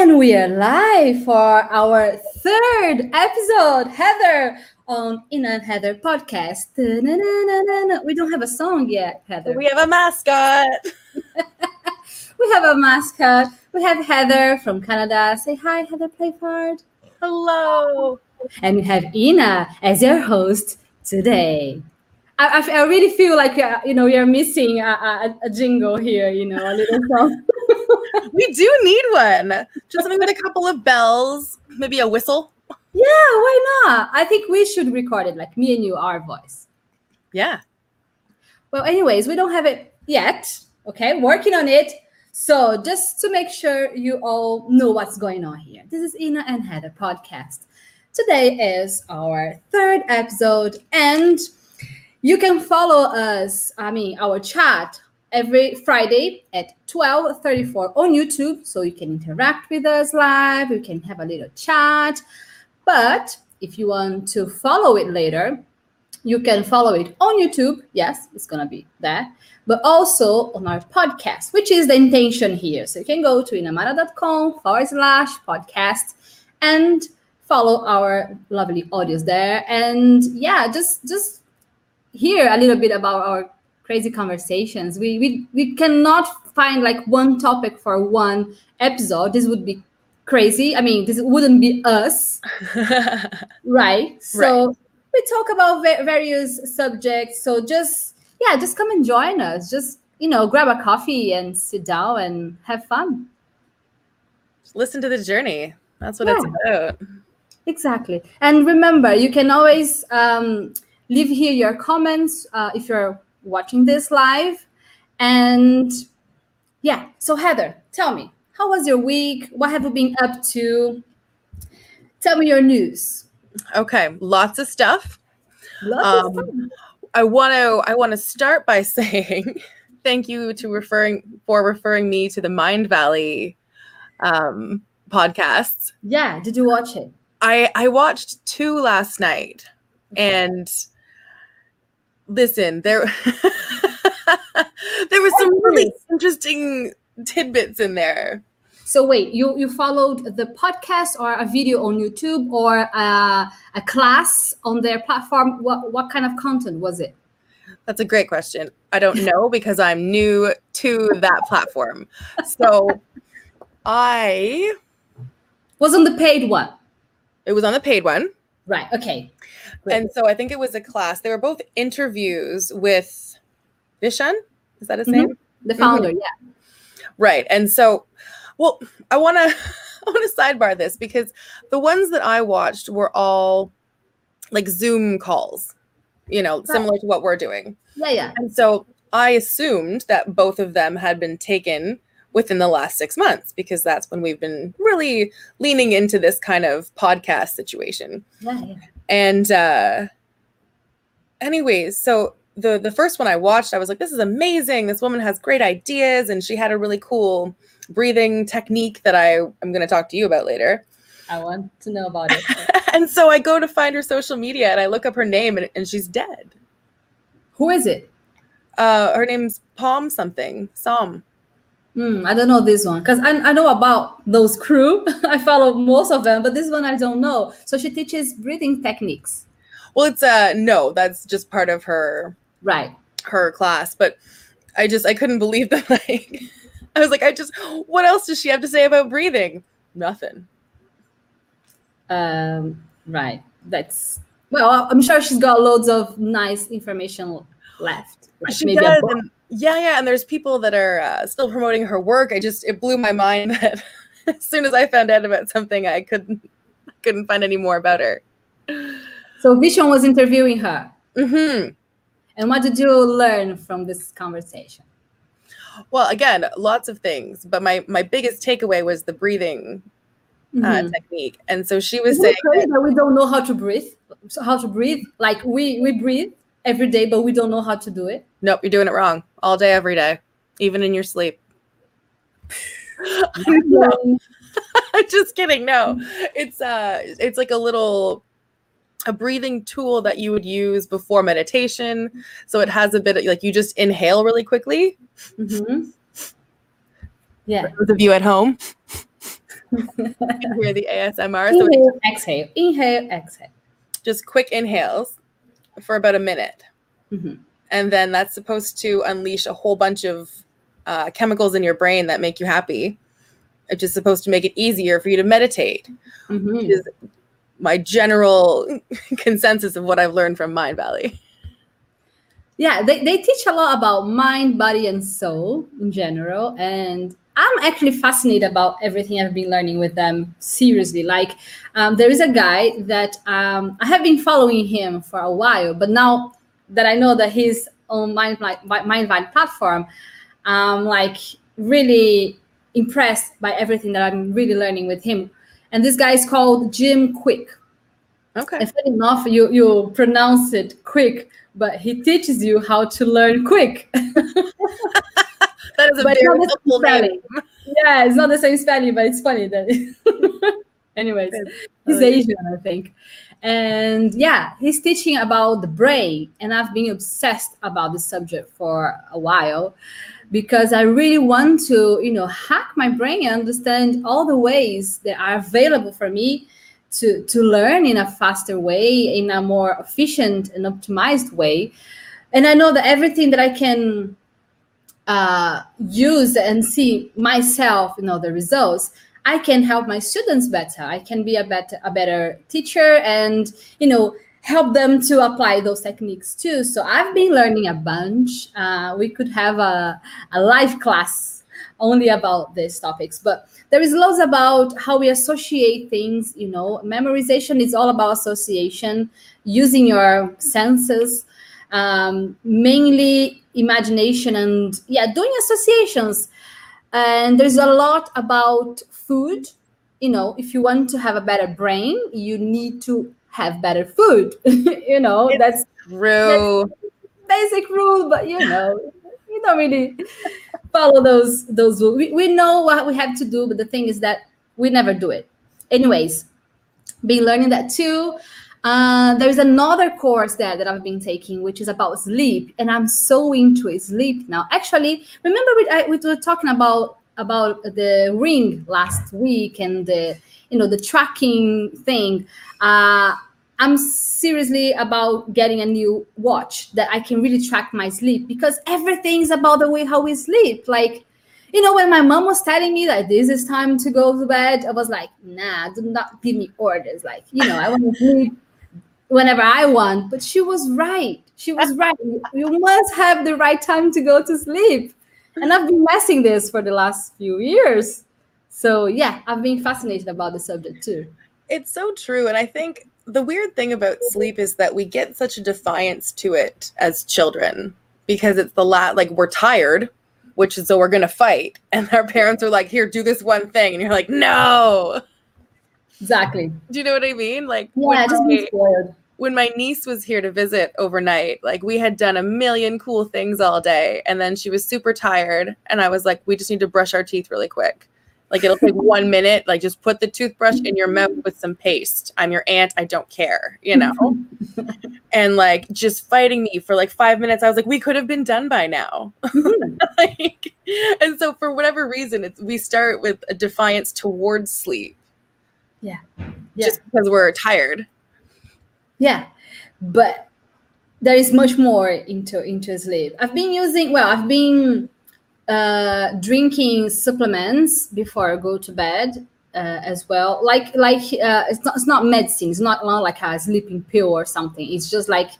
And we are live for our third episode, Heather, on Ina and Heather podcast. We don't have a song yet, Heather. We have a mascot. We have a mascot. We have Heather from Canada. Say hi, Heather Playford. Hello. And we have Ina as your host today. I, I, really feel like uh, you know you're missing a, a, a jingle here. You know, a little song. We do need one. Just something with a couple of bells, maybe a whistle. yeah, why not? I think we should record it like me and you, our voice. Yeah. Well, anyways, we don't have it yet. Okay, working on it. So just to make sure you all know what's going on here, this is Ina and Heather podcast. Today is our third episode, and you can follow us. I mean, our chat every Friday at 12:34 on YouTube, so you can interact with us live. You can have a little chat. But if you want to follow it later, you can follow it on YouTube. Yes, it's gonna be there, but also on our podcast, which is the intention here. So you can go to inamara.com forward slash podcast and follow our lovely audios there. And yeah, just just hear a little bit about our crazy conversations. We we we cannot find like one topic for one episode. This would be crazy. I mean, this wouldn't be us right so we talk about va- various subjects so just yeah just come and join us just you know grab a coffee and sit down and have fun Listen to the journey. That's what Yeah. it's about. exactly and remember you can always um, leave here your comments uh, if you're watching this live and yeah so heather tell me how was your week what have you been up to tell me your news Okay, lots of stuff. Lots of Um, fun. I want to I want to start by saying thank you to referring for referring me to the Mindvalley um, podcasts. yeah did you watch it I I watched two last night, and listen, there there was some really interesting tidbits in there. So wait, you you followed the podcast or a video on YouTube or a, a class on their platform? What what kind of content was it? That's a great question. I don't know because I'm new to that platform. So I Was on the paid one, it was on the paid one. Right? Okay, Great. And so I think it was a class. They were both interviews with Vishen. Is that his Mhm. name? the founder, yeah. Right. And so, well, I want to I want to sidebar this because the ones that I watched were all like Zoom calls, you know, similar to what we're doing. yeah, yeah, And so I assumed that both of them had been taken within the last 6 months because that's when we've been really leaning into this kind of podcast situation. yeah, yeah. And uh anyways, so the the first one I watched, I was like, this is amazing. This woman has great ideas and she had a really cool breathing technique that I am going to talk to you about later. I want to know about it. and so I go to find her social media and I look up her name and, and she's dead. Who is it? Uh her name's Palm something. Som. Hmm, I don't know this one because I, I know about those crew. I follow most of them, but this one I don't know. So she teaches breathing techniques, Well, it's uh no, that's just part of her right? her class, but I just I couldn't believe that like I was like I just what else does she have to say about breathing? Nothing. Um, right. That's well. I'm sure she's got loads of nice information left. Like she maybe a does book. Yeah yeah and there's people that are uh, still promoting her work i just it blew my mind that as soon as i found out about something i couldn't couldn't find any more about her So Vishen was interviewing her. hmm And what did you learn from this conversation? well again lots of things but my my biggest takeaway was the breathing uh, Mhm. technique and so she was Isn't saying crazy that we don't know how to breathe? So how to breathe? Like we we breathe every day, but we don't know how to do it. nope you're doing it wrong all day every day even in your sleep just kidding. No, it's uh, it's like a little a breathing tool that you would use before meditation. So it has a bit of like you just inhale really quickly. mm-hmm. Yeah. For those of you at home, hear the ASMR. So Inhale, exhale, inhale, exhale. just quick inhales for about a minute. Mhm. And then that's supposed to unleash a whole bunch of uh, chemicals in your brain that make you happy. It's just supposed to make it easier for you to meditate. Mhm. Is my general consensus of what I've learned from Mindvalley. Yeah, they, they teach a lot about mind, body, and soul in general. And I'm actually fascinated about everything I've been learning with them. Seriously, like um, there is a guy that um, I have been following him for a while, but now that I know that he's on Mindvalley platform, I'm like really impressed by everything that I'm really learning with him. And this guy is called Jim Kwik. Okay. And funny enough, you you pronounce it quick, but he teaches you how to learn quick. That is a But very not the helpful name. spelling. yeah, it's not the same spelling, but it's funny that. Anyways, he's Asian, I think. And yeah, he's teaching about the brain, and I've been obsessed about this subject for a while because I really want to, you know, hack my brain and understand all the ways that are available for me to to learn in a faster way, in a more efficient and optimized way. And I know that everything that I can uh, use and see myself, you know, the results, I can help my students better. I can be a better a better teacher and you know help them to apply those techniques too. So I've been learning a bunch. Uh, we could have a, a live class only about these topics, but there is loads about how we associate things. You know, memorization is all about association, using your senses, um, mainly imagination and yeah, doing associations. And there's a lot about food. You know if you want to have a better brain you need to have better food. You know It's- that's True. basic rule but you know you don't really follow those those rules we, we know what we have to do but the thing is that we never do it. Anyways been learning that too uh, there's another course there that I've been taking, which is about sleep, and I'm so into it, sleep now. Actually, remember we, I, we were talking about about the ring last week and the you know the tracking thing. Uh, I'm seriously about getting a new watch that I can really track my sleep because everything's about the way how we sleep. Like, you know, when my mom was telling me that this is time to go to bed, I was like, nah, do not give me orders. Like, you know, I want to sleep whenever I want. But she was right. She was right. You- must have the right time to go to sleep. And I've been messing this for the last few years. So yeah, I've been fascinated about the subject too. It's so true. And I think the weird thing about sleep is that we get such a defiance to it as children because it's the la like we're tired, which is so we're gonna fight. And our parents are like, here, do this one thing. And you're like, no. Exactly. Do you know what I mean? Like Yeah, just being spoiled. When my niece was here to visit overnight, like we had done a million cool things all day. And then she was super tired. And I was like, we just need to brush our teeth really quick. Like it'll take one minute. Like just put the toothbrush in your mouth with some paste. I'm your aunt. I don't care, you know? and like just fighting me for like five minutes. I was like, we could have been done by now. Mm-hmm. like, and so for whatever reason, it's we start with a defiance towards sleep. Yeah. Just because we're tired. Yeah, but there is much more into into sleep. I've been using well, I've been uh, drinking supplements before I go to bed uh, as well. Like like uh, it's not it's not medicine. It's not, not like a sleeping pill or something. It's just like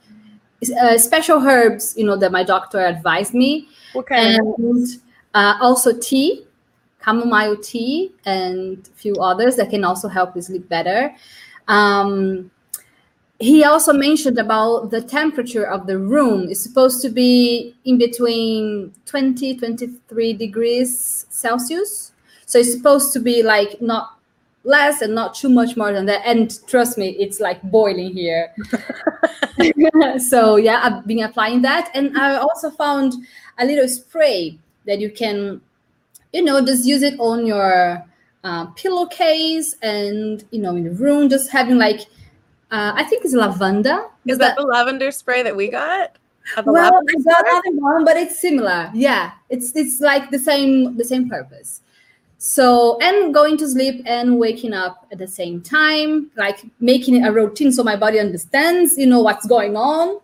uh, special herbs, you know, that my doctor advised me, Okay. and uh, also tea, chamomile tea, and a few others that can also help you sleep better. Um, he also mentioned about the temperature of the room. Is supposed to be in between 20 23 degrees celsius. So it's supposed to be like not less and not too much more than that. And trust me it's like boiling here. So yeah i've been applying that. And i also found a little spray that you can you know just use it on your uh, pillowcase and you know in the room just having like uh, I think it's lavender. Is that the lavender spray that we got? Well, I got another one, but it's similar. Yeah, it's it's like the same the same purpose. So, and going to sleep and waking up at the same time, like making it a routine so my body understands, you know, what's going on.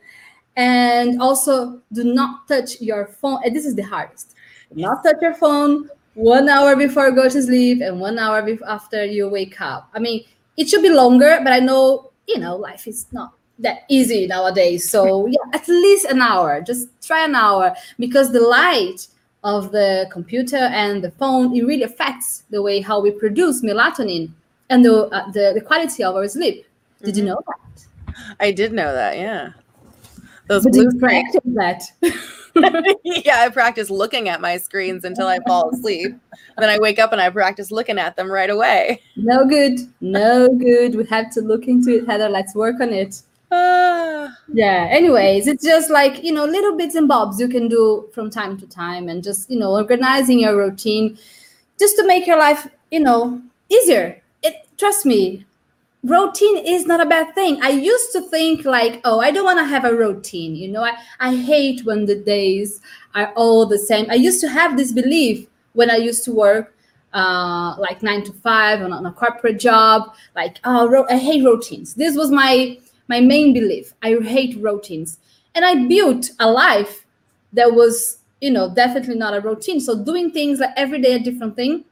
And also, do not touch your phone. And this is the hardest. Do not touch your phone one hour before you go to sleep and one hour after you wake up. I mean, it should be longer, but I know, you know, life is not that easy nowadays. So, yeah, at least an hour. Just try an hour because the light of the computer and the phone, it really affects the way how we produce melatonin and the uh, the, the, quality of our sleep. Did mm-hmm. you know that? I did know that. Yeah. Those but blue practice that. yeah, I practice looking at my screens until I fall asleep. then I wake up and I practice looking at them right away. No good. No good. We have to look into it, Heather. Let's work on it. Ah. yeah anyways it's just like you know little bits and bobs you can do from time to time and just you know organizing your routine just to make your life you know easier it trust me routine is not a bad thing i used to think like oh i don't want to have a routine you know i, I hate when the days are all the same i used to have this belief when i used to work uh, like nine to five on, on a corporate job like oh i hate routines this was my my main belief. I hate routines. And I built a life that was, you know, definitely not a routine. So doing things like every day a different thing,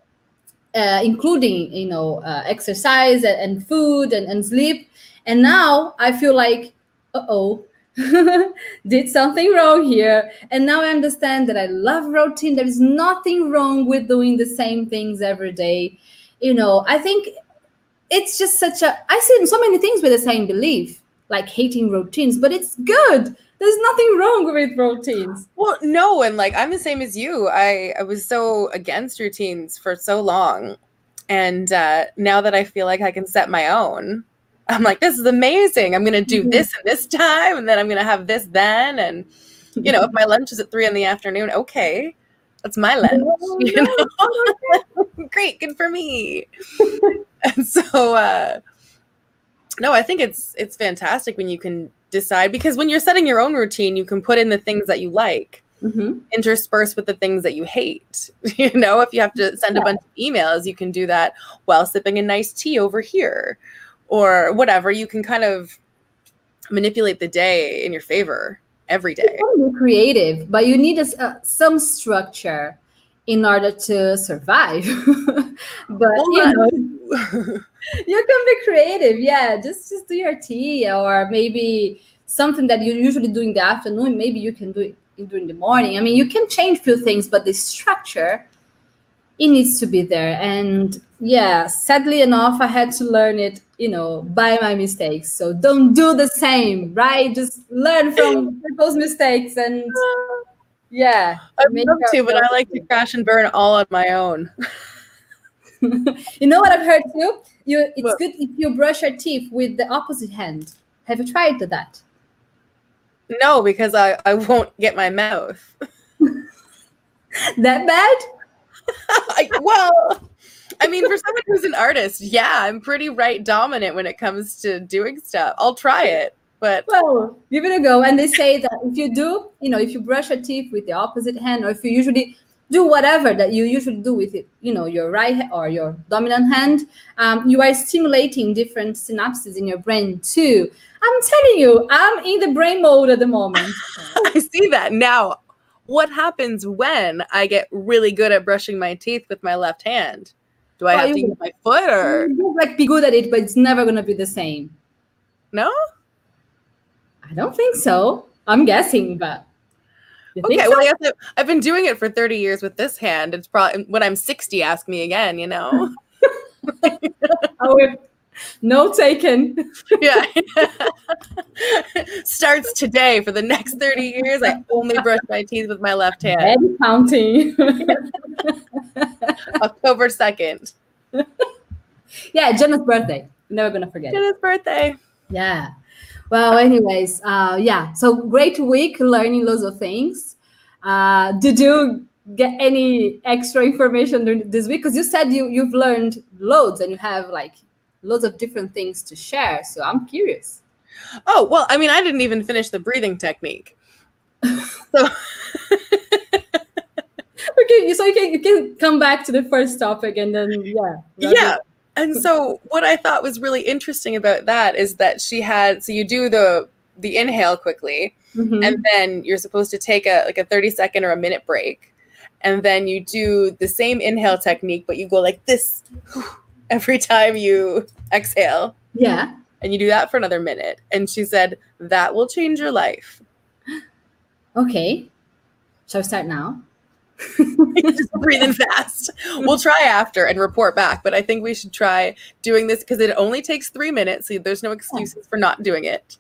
uh, including, you know, uh, exercise and, food and, and sleep. And now I feel like, uh-oh, did something wrong here. And now I understand that I love routine. There is nothing wrong with doing the same things every day. You know, I think it's just such a I see so many things with the same belief like hating routines, but it's good. There's nothing wrong with routines. Well, no, and like I'm the same as you. I I was so against routines for so long, and uh, now that I feel like I can set my own, I'm like, this is amazing. I'm gonna do mm-hmm. this and this time, and then I'm gonna have this then, and you know, if my lunch is at three in the afternoon, okay, that's my lunch. You know? Great, good for me. and so. uh no, I think it's it's fantastic when you can decide because when you're setting your own routine, you can put in the things that you like, mm-hmm. intersperse with the things that you hate. You know, if you have to send yeah. a bunch of emails, you can do that while sipping a nice tea over here, or whatever. You can kind of manipulate the day in your favor every day. You be creative, but you need a, uh, some structure in order to survive. but you know, you can be creative. Yeah, just just do your tea or maybe something that you usually do in the afternoon. Maybe you can do it during the morning. I mean, you can change few things, but the structure it needs to be there. And yeah, sadly enough, I had to learn it, you know, by my mistakes. So don't do the same, right? Just learn from people's mistakes and yeah. i'd love to, but I like to crash and burn all on my own. you know what I've heard too? You it's what? good if you brush your teeth with the opposite hand. Have you tried that? No, because I, I won't get my mouth. that bad? I, well, I mean, for someone who's an artist, yeah, I'm pretty right dominant when it comes to doing stuff. I'll try it. But well, give it a go. And they say that if you do, you know, if you brush your teeth with the opposite hand, or if you usually do whatever that you usually do with it, you know, your right or your dominant hand, um, you are stimulating different synapses in your brain too. I'm telling you, I'm in the brain mode at the moment. I see that now. What happens when I get really good at brushing my teeth with my left hand? Do I well, have to use my foot or like be good at it, but it's never gonna be the same. No? I don't think so. I'm guessing, but okay. So? Well, I have I've been doing it for 30 years with this hand. It's probably when I'm 60, ask me again. You know. oh, no taken. yeah. Starts today for the next 30 years. I only brush my teeth with my left hand. And counting. October 2nd. Yeah, Jenna's birthday. Never gonna forget. Jenna's birthday. Yeah. Well, anyways, uh, yeah. So great week, learning loads of things. Uh, did you get any extra information during this week? Because you said you you've learned loads and you have like loads of different things to share. So I'm curious. Oh well, I mean, I didn't even finish the breathing technique. So okay so you can you can come back to the first topic and then yeah. Yeah. And so what I thought was really interesting about that is that she had so you do the the inhale quickly Mhm. and then you're supposed to take a like a 30 second or a minute break and then you do the same inhale technique but you go like this every time you exhale yeah. and you do that for another minute and she said that will change your life Okay. Shall we start now? just breathing fast we'll try after and report back but i think we should try doing this because it only takes three minutes so there's no excuses for not doing it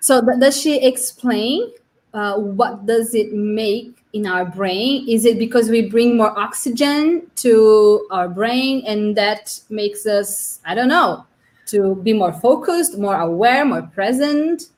So th- does she explain uh, what does it make in our brain? Is it because we bring more oxygen to our brain and that makes us, I don't know, to be more focused, more aware, more present?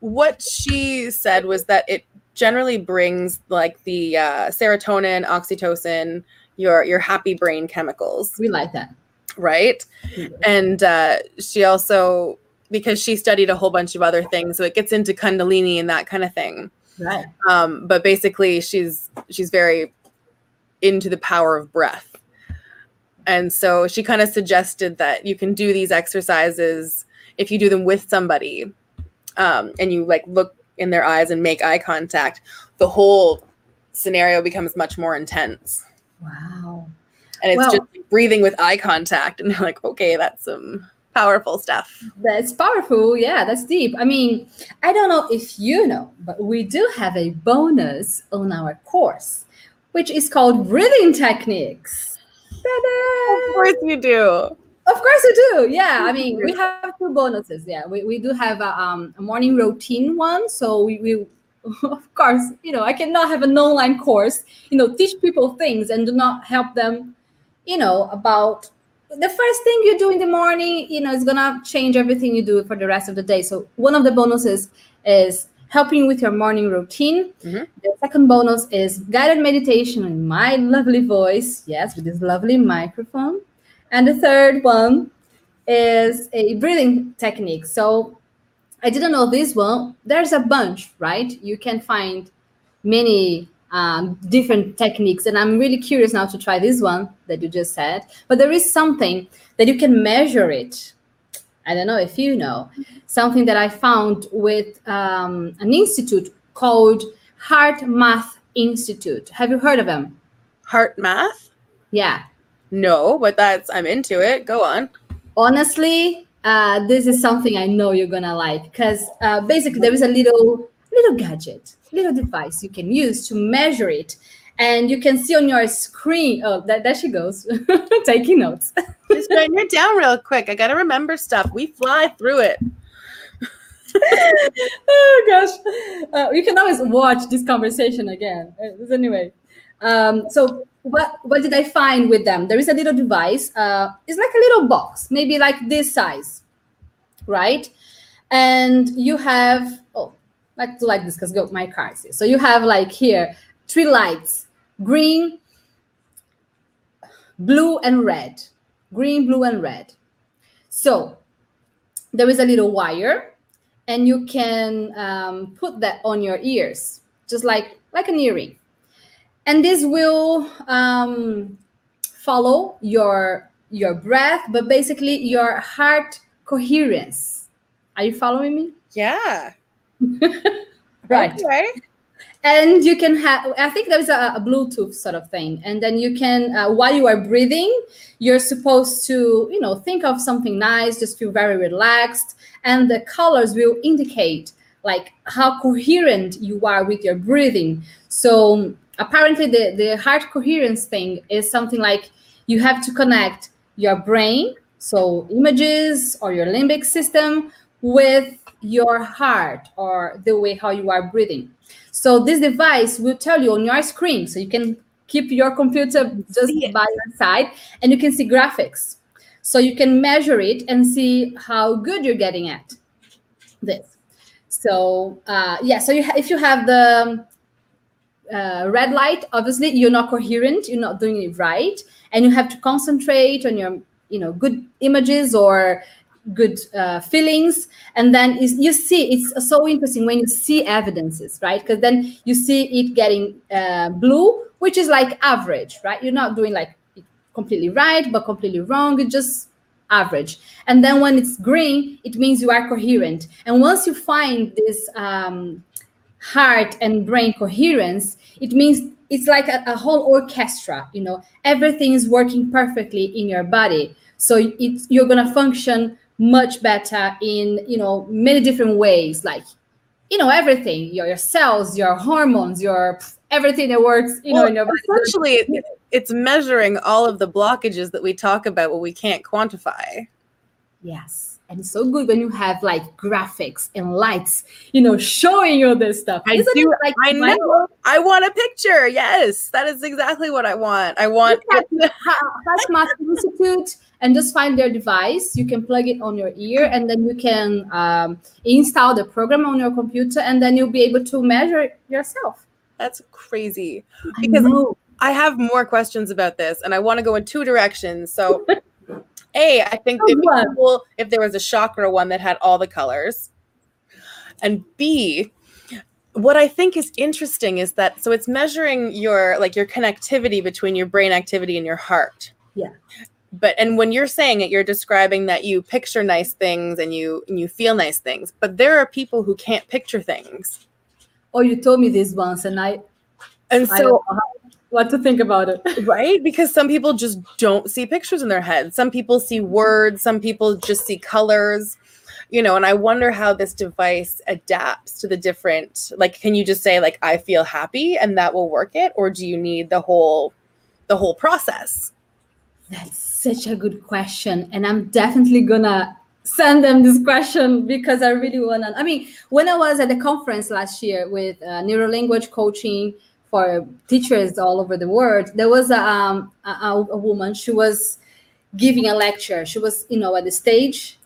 what she said was that it generally brings like the uh, serotonin oxytocin your your happy brain chemicals We like that. right Mhm. and uh, she also because she studied a whole bunch of other things so it gets into kundalini and that kind of thing Right. um, but basically she's she's very into the power of breath and so she kind of suggested that you can do these exercises if you do them with somebody um, and you like look in their eyes and make eye contact the whole scenario becomes much more intense Wow. and it's Well- just breathing with eye contact and they're like okay that's some powerful stuff That's powerful. Yeah, that's deep. I mean, I don't know if you know, but we do have a bonus on our course, which is called breathing techniques. Ta-da! of course you do Of course we do. Yeah. I mean, we have two bonuses. Yeah. We, we do have a, um, a morning routine one. So we, we, of course, you know, I cannot have an online course, you know, teach people things and do not help them, you know, about the first thing you do in the morning, you know, is going to change everything you do for the rest of the day. So one of the bonuses is helping with your morning routine. Mhm. The second bonus is guided meditation in my lovely voice. Yes, with this lovely microphone. And the third one is a breathing technique. So I didn't know this one. There's a bunch, right? You can find many um, different techniques. And I'm really curious now to try this one that you just said. But there is something that you can measure it. I don't know if you know something that I found with um, an institute called HeartMath Institute. Have you heard of them? heart math Yeah. No but that's i'm into it go on honestly uh, this is something i know you're gonna like because uh, basically there is a little little gadget little device you can use to measure it and you can see on your screen oh that, there she goes taking notes Just writing it down real quick. I gotta remember stuff. We fly through it. oh gosh uh, you can always watch this conversation again Uh, anyway um, so what what did i find with them? There is a little device uh, it's like a little box maybe like this size right? And you have oh like like this because go my cards here. so you have like here three lights green blue and red green blue and red. So there is a little wire and you can um, put that on your ears just like like an earring and this will um, follow your your breath but basically your heart coherence. Are you following me? Yeah. right. Okay. and you can have i think there's a, a bluetooth sort of thing. And then you can uh, while you are breathing you're supposed to you know think of something nice just feel very relaxed. And the colors will indicate like how coherent you are with your breathing. So apparently the, the heart coherence thing is something like you have to connect your brain so images or your limbic system with your heart or the way how you are breathing so this device will tell you on your screen, so you can keep your computer just it. by your side, and you can see graphics. So you can measure it and see how good you're getting at this. So uh, yeah, so you ha- if you have the uh, red light, obviously you're not coherent, you're not doing it right, and you have to concentrate on your you know good images or good uh, feelings and then you see it's so interesting when you see evidences right? Because then you see it getting uh, blue which is like average right? You're not doing like completely right but completely wrong it's just average. And then when it's green it means you are coherent. And once you find this um, heart and brain coherence it means it's like a, a whole orchestra you know. Everything is working perfectly in your body. So it's you're gonna function much better in you know many different ways like you know everything your, your cells your hormones your everything that works you well, know in your body. essentially it's measuring all of the blockages that we talk about what we can't quantify. Yes and it's so good when you have like graphics and lights, you know, showing you this stuff. I Isn't do. Like I know. I want a picture. Yes, that is exactly what I want. I want. Math Institute and just find their device. You can plug it on your ear, and then you can um, install the program on your computer, and then you'll be able to measure yourself. That's crazy. Because I, I have more questions about this, and I want to go in two directions. So. A, I think it'd be cool if there was a chakra one that had all the colors. And B, what I think is interesting is that so it's measuring your like your connectivity between your brain activity and your heart. Yeah. But and when you're saying it, you're describing that you picture nice things and you and you feel nice things. But there are people who can't picture things. Oh, you told me this once, and I and so what to think about it. right? Because some people just don't see pictures in their head. Some people see words, some people just see colors. You know, and I wonder how this device adapts to the different like can you just say like I feel happy and that will work it or do you need the whole the whole process? That's such a good question and I'm definitely gonna send them this question because I really want to. I mean, when I was at the conference last year with uh, neuro language coaching for teachers all over the world, there was a, um, a, a, woman. She was giving a lecture. She was, you know, at the stage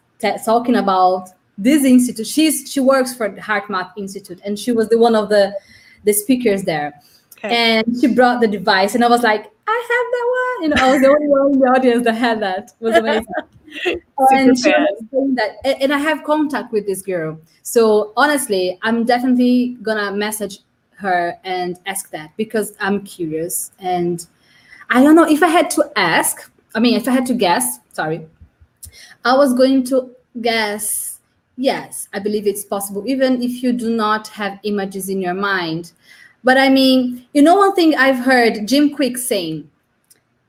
talking about this institute. She's she works for the HeartMath Institute, and she was the one of the the speakers there. Okay. And she brought the device, and I was like, I have that one. You know, I was the only one in the audience that had that. It was amazing. and she was saying that, and I have contact with this girl. So honestly, I'm definitely gonna message her and ask that because I'm curious. And I don't know if I had to ask, I mean, if I had to guess, sorry, I was going to guess yes, I believe it's possible, even if you do not have images in your mind. But I mean, you know, one thing I've heard Jim Kwik saying,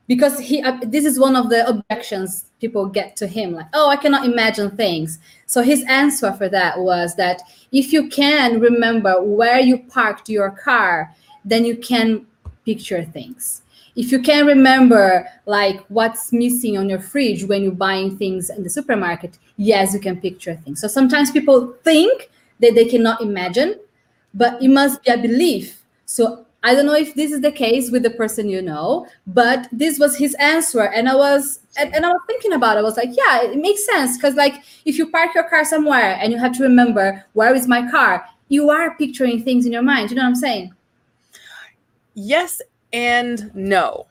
because he, uh, this is one of the objections people get to him like oh i cannot imagine things. So his answer for that was that if you can remember where you parked your car then you can picture things. If you can remember like what's missing on your fridge when you're buying things in the supermarket yes you can picture things. So sometimes people think that they cannot imagine but it must be a belief. So I don't know if this is the case with the person you know, but this was his answer. And I was and, and I was thinking about it. I was like, yeah, it makes sense. Because like if you park your car somewhere and you have to remember where is my car, you are picturing things in your mind. You know what I'm saying? Yes and no.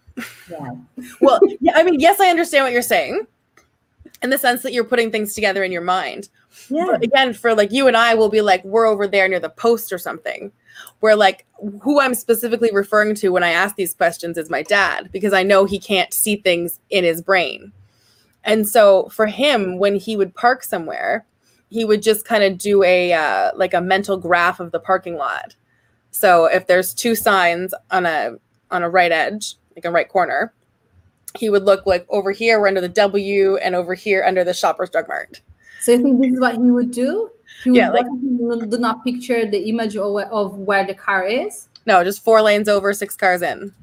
Yeah. well, yeah, I mean, yes, I understand what you're saying in the sense that you're putting things together in your mind. Yeah. But again, for like you and I will be like, we're over there near the post or something where like who I'm specifically referring to when I ask these questions is my dad because I know he can't see things in his brain. And so for him, when he would park somewhere, he would just kind of do a uh, like a mental graph of the parking lot. So if there's two signs on a on a right edge, like a right corner, he would look like over here we're under the W and over here under the Shoppers Drug Mart. So you think this is what he would do? He yeah, like do not picture the image of, of where the car is. No, just four lanes over, six cars in.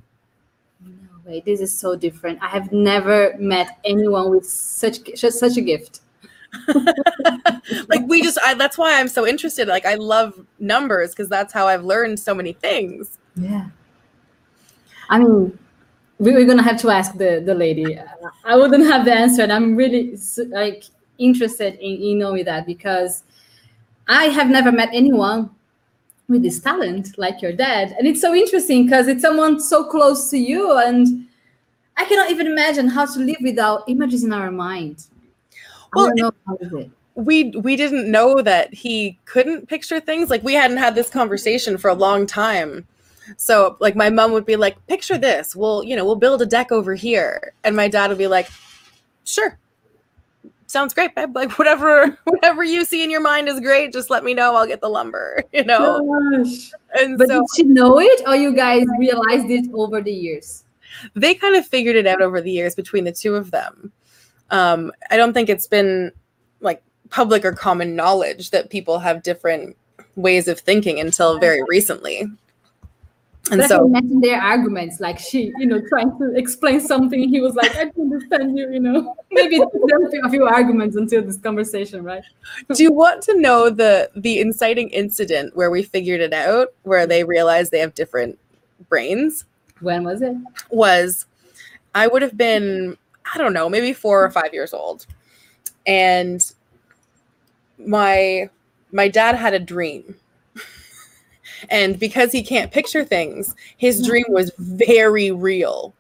No way, this is so different. I have never met anyone with such such a gift. like we just I, that's why i'm so interested like i love numbers because that's how i've learned so many things yeah i mean we're gonna have to ask the the lady i wouldn't have the answer and i'm really like interested in, in knowing that because I have never met anyone with this talent like your dad. And it's so interesting because it's someone so close to you. And I cannot even imagine how to live without images in our mind. I don't know how is it. we we didn't know that he couldn't picture things like we hadn't had this conversation for a long time so like my mom would be like picture this we'll you know we'll build a deck over here and my dad would be like sure sounds great babe like whatever whatever you see in your mind is great just let me know i'll get the lumber you know Gosh. and But so did she know it, or you guys realized it over the years? they kind of figured it out over the years between the two of them. Um, I don't think it's been like public or common knowledge that people have different ways of thinking until very recently. And But so, imagine their arguments, like she, you know, trying to explain something. He was like, "I don't understand you," you know. Maybe there a few arguments until this conversation, right? do you want to know the the inciting incident where we figured it out, where they realized they have different brains? When was it? was I would have been, I don't know, maybe four or five years old. And my my dad had a dream. And because he can't picture things, his hmm. dream was very real.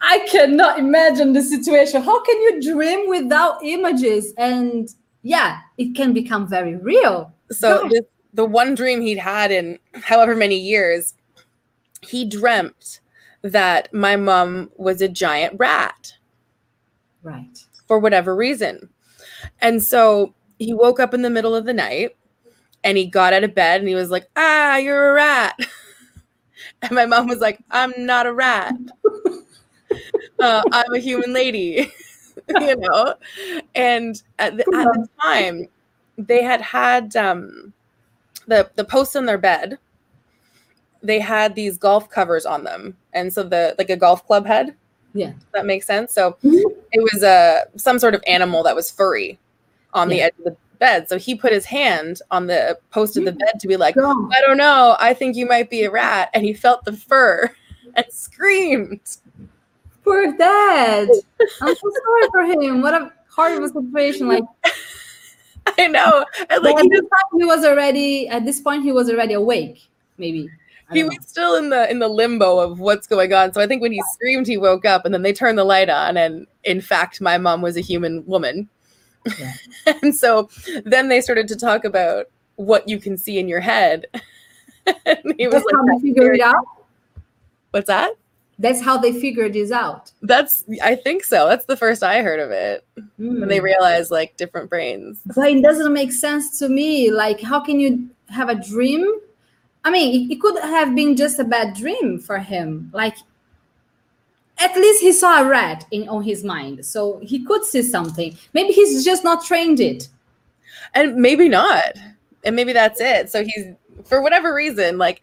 I cannot imagine the situation. How can you dream without images? And yeah, it can become very real. So this, the one dream he'd had in however many years, he dreamt that my mom was a giant rat. Right. for whatever reason. And so he woke up in the middle of the night and he got out of bed and he was like, Ah, you're a rat. And my mom was like, I'm not a rat. Uh, I'm a human lady, you know? And at the, at the time, they had had um, the, the posts on their bed, they had these golf covers on them. And so the, like a golf club head. Yeah. That makes sense? So Mhm. it was a some sort of animal that was furry on the edge of the bed. So he put his hand on the post of the mm. bed to be like, Go. I don't know, I think you might be a rat. And he felt the fur and screamed. Poor dad. I'm so sorry for him. What a horrible situation. Like, I know. And like he at just this time he was already at this point he was already awake. Maybe. He was still in the in the limbo of what's going on. So I think when he screamed, he woke up and then they turned the light on. And in fact, my mom was a human woman. Yeah. and so then they started to talk about what you can see in your head. and he was That's how like, they figured it out. What's that? That's how they figured this out. That's I think so. That's the first I heard of it. When they Hmm. realized like different brains. but it doesn't make sense to me. Like, how can you have a dream? I mean, it could have been just a bad dream for him. Like, at least he saw a rat in on his mind, so he could see something. Maybe he's just not trained it. And maybe not. And maybe that's it. So he's for whatever reason, like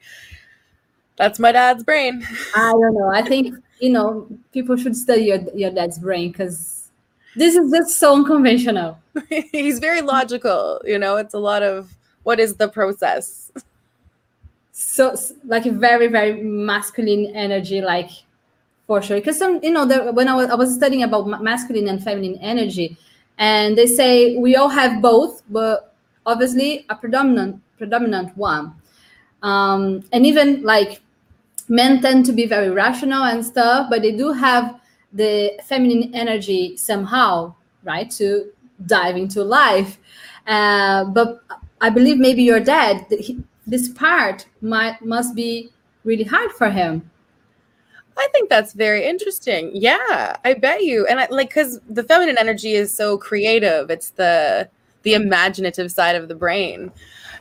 that's my dad's brain. I don't know. I think you know people should study your your dad's brain because this is just so unconventional. he's very logical, you know, it's a lot of what is the process? so like a very very masculine energy like for sure. Because some you know the, when I was, I was studying about masculine and feminine energy and they say we all have both but obviously a predominant predominant one. Um, and even like men tend to be very rational and stuff but they do have the feminine energy somehow right to dive into life. Uh, but i believe maybe your dad he, this part might must be really hard for him I think that's very interesting. Yeah, I bet you. And I like cuz the feminine energy is so creative. It's the the imaginative side of the brain.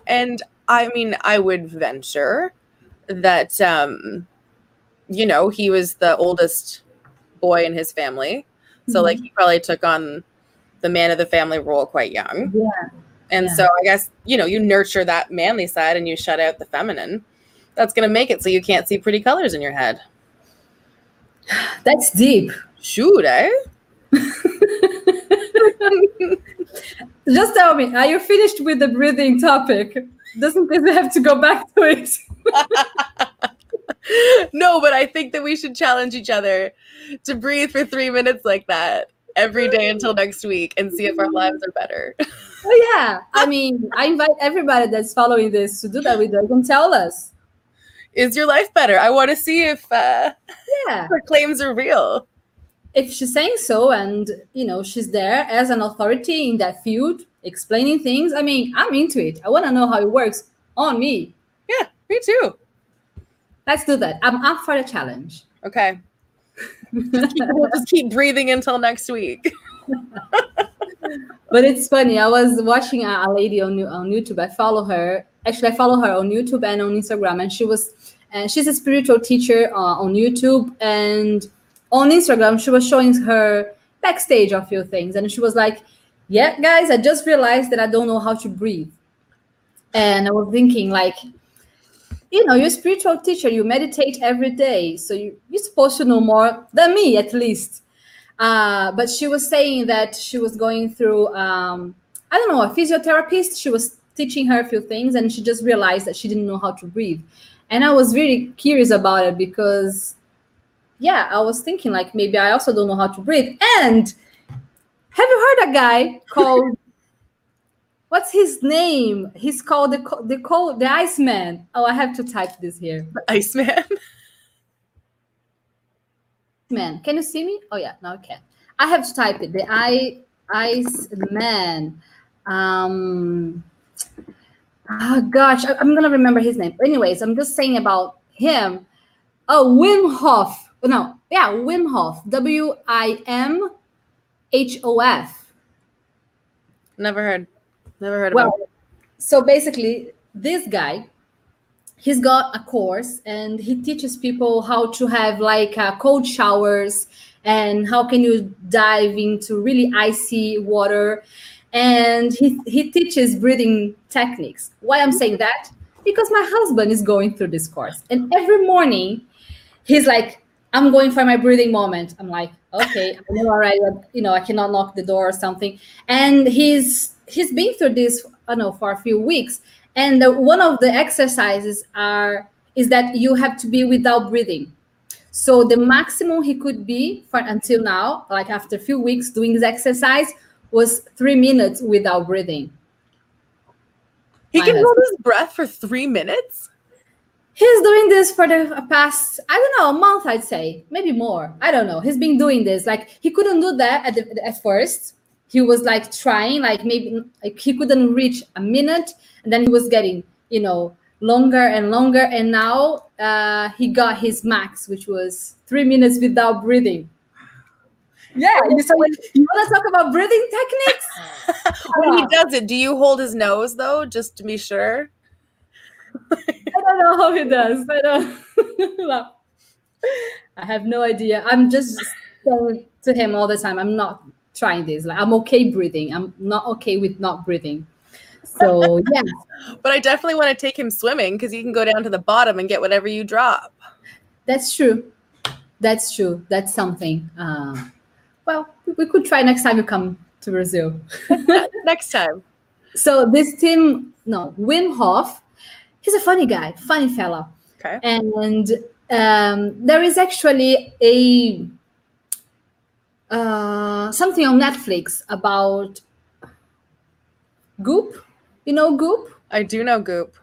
And I mean, I would venture that um you know, he was the oldest boy in his family. So like he probably took on the man of the family role quite young. yeah And Yeah. so I guess, you know, you nurture that manly side and you shut out the feminine. That's going to make it so you can't see pretty colors in your head. That's deep. Shoot, eh? just tell me are you finished with the breathing topic? Doesn't this have to go back to it? No, but I think that we should challenge each other to breathe for three minutes like that every day until next week and see if our lives are better. oh yeah. I mean i invite everybody that's following this to do that with us and tell us Is your life better? I want to see if uh, yeah our claims are real. if she's saying so and you know she's there as an authority in that field explaining things i mean i'm into it i want to know how it works on me Yeah, me too. let's do that i'm up for the challenge Okay. Just keep, we'll just keep breathing until next week. but it's funny i was watching a, a lady on, on youtube i follow her actually i follow her on youtube and on instagram and she was and she's a spiritual teacher uh, on youtube and on instagram. She was showing her backstage a few things. And she was like yeah guys i just realized that i don't know how to breathe. And i was thinking like you know you're a spiritual teacher. You meditate every day. So you, you're supposed to know more than me at least. Uh, but she was saying that she was going through um, i don't know a physiotherapist. She was teaching her a few things and she just realized that she didn't know how to breathe and i was really curious about it because yeah i was thinking like maybe i also don't know how to breathe. And have you heard a guy called what's his name? He's called the the cold the iceman. Oh i have to type this here. Iceman. man can you see me? Oh yeah now i can. I have to type it. The i ice man um oh gosh I, am gonna remember his name. Anyways i'm just saying about him. Oh wim hof. No yeah wim hof. W-i-m h-o-f Never heard. Never heard well about it. so basically this guy he's got a course and he teaches people how to have like uh, cold showers and how can you dive into really icy water and he, he teaches breathing techniques. Why i'm saying that? Because my husband is going through this course. And every morning he's like i'm going for my breathing moment. I'm like okay i know all right you know i cannot knock the door or something. And he's he's been through this i know for a few weeks. And the, one of the exercises are is that you have to be without breathing. So the maximum he could be for until now like after a few weeks doing this exercise was three minutes without breathing. He my can hold his breath for three minutes. he's doing this for the past i don't know a month i'd say. Maybe more. I don't know. He's been doing this. Like he couldn't do that at, the, at first. He was like trying like maybe like he couldn't reach a minute. And then he was getting you know longer and longer. And now uh, he got his max which was three minutes without breathing yeah you, so you want to talk about breathing techniques when he does it, do you hold his nose though, just to be sure? I don't know how he does. I don't. I have no idea. I'm just saying to him all the time. I'm not trying this. Like I'm okay breathing. I'm not okay with not breathing. So yeah, But I definitely want to take him swimming because he can go down to the bottom and get whatever you drop. that's true. That's true. That's something. Uh, well, we- could try next time you come to Brazil. Next time. So this Tim, no, Wim Hof, he's a funny guy, funny fella. Okay. and um, there is actually a uh, something on Netflix about Goop. You know Goop? I do know Goop.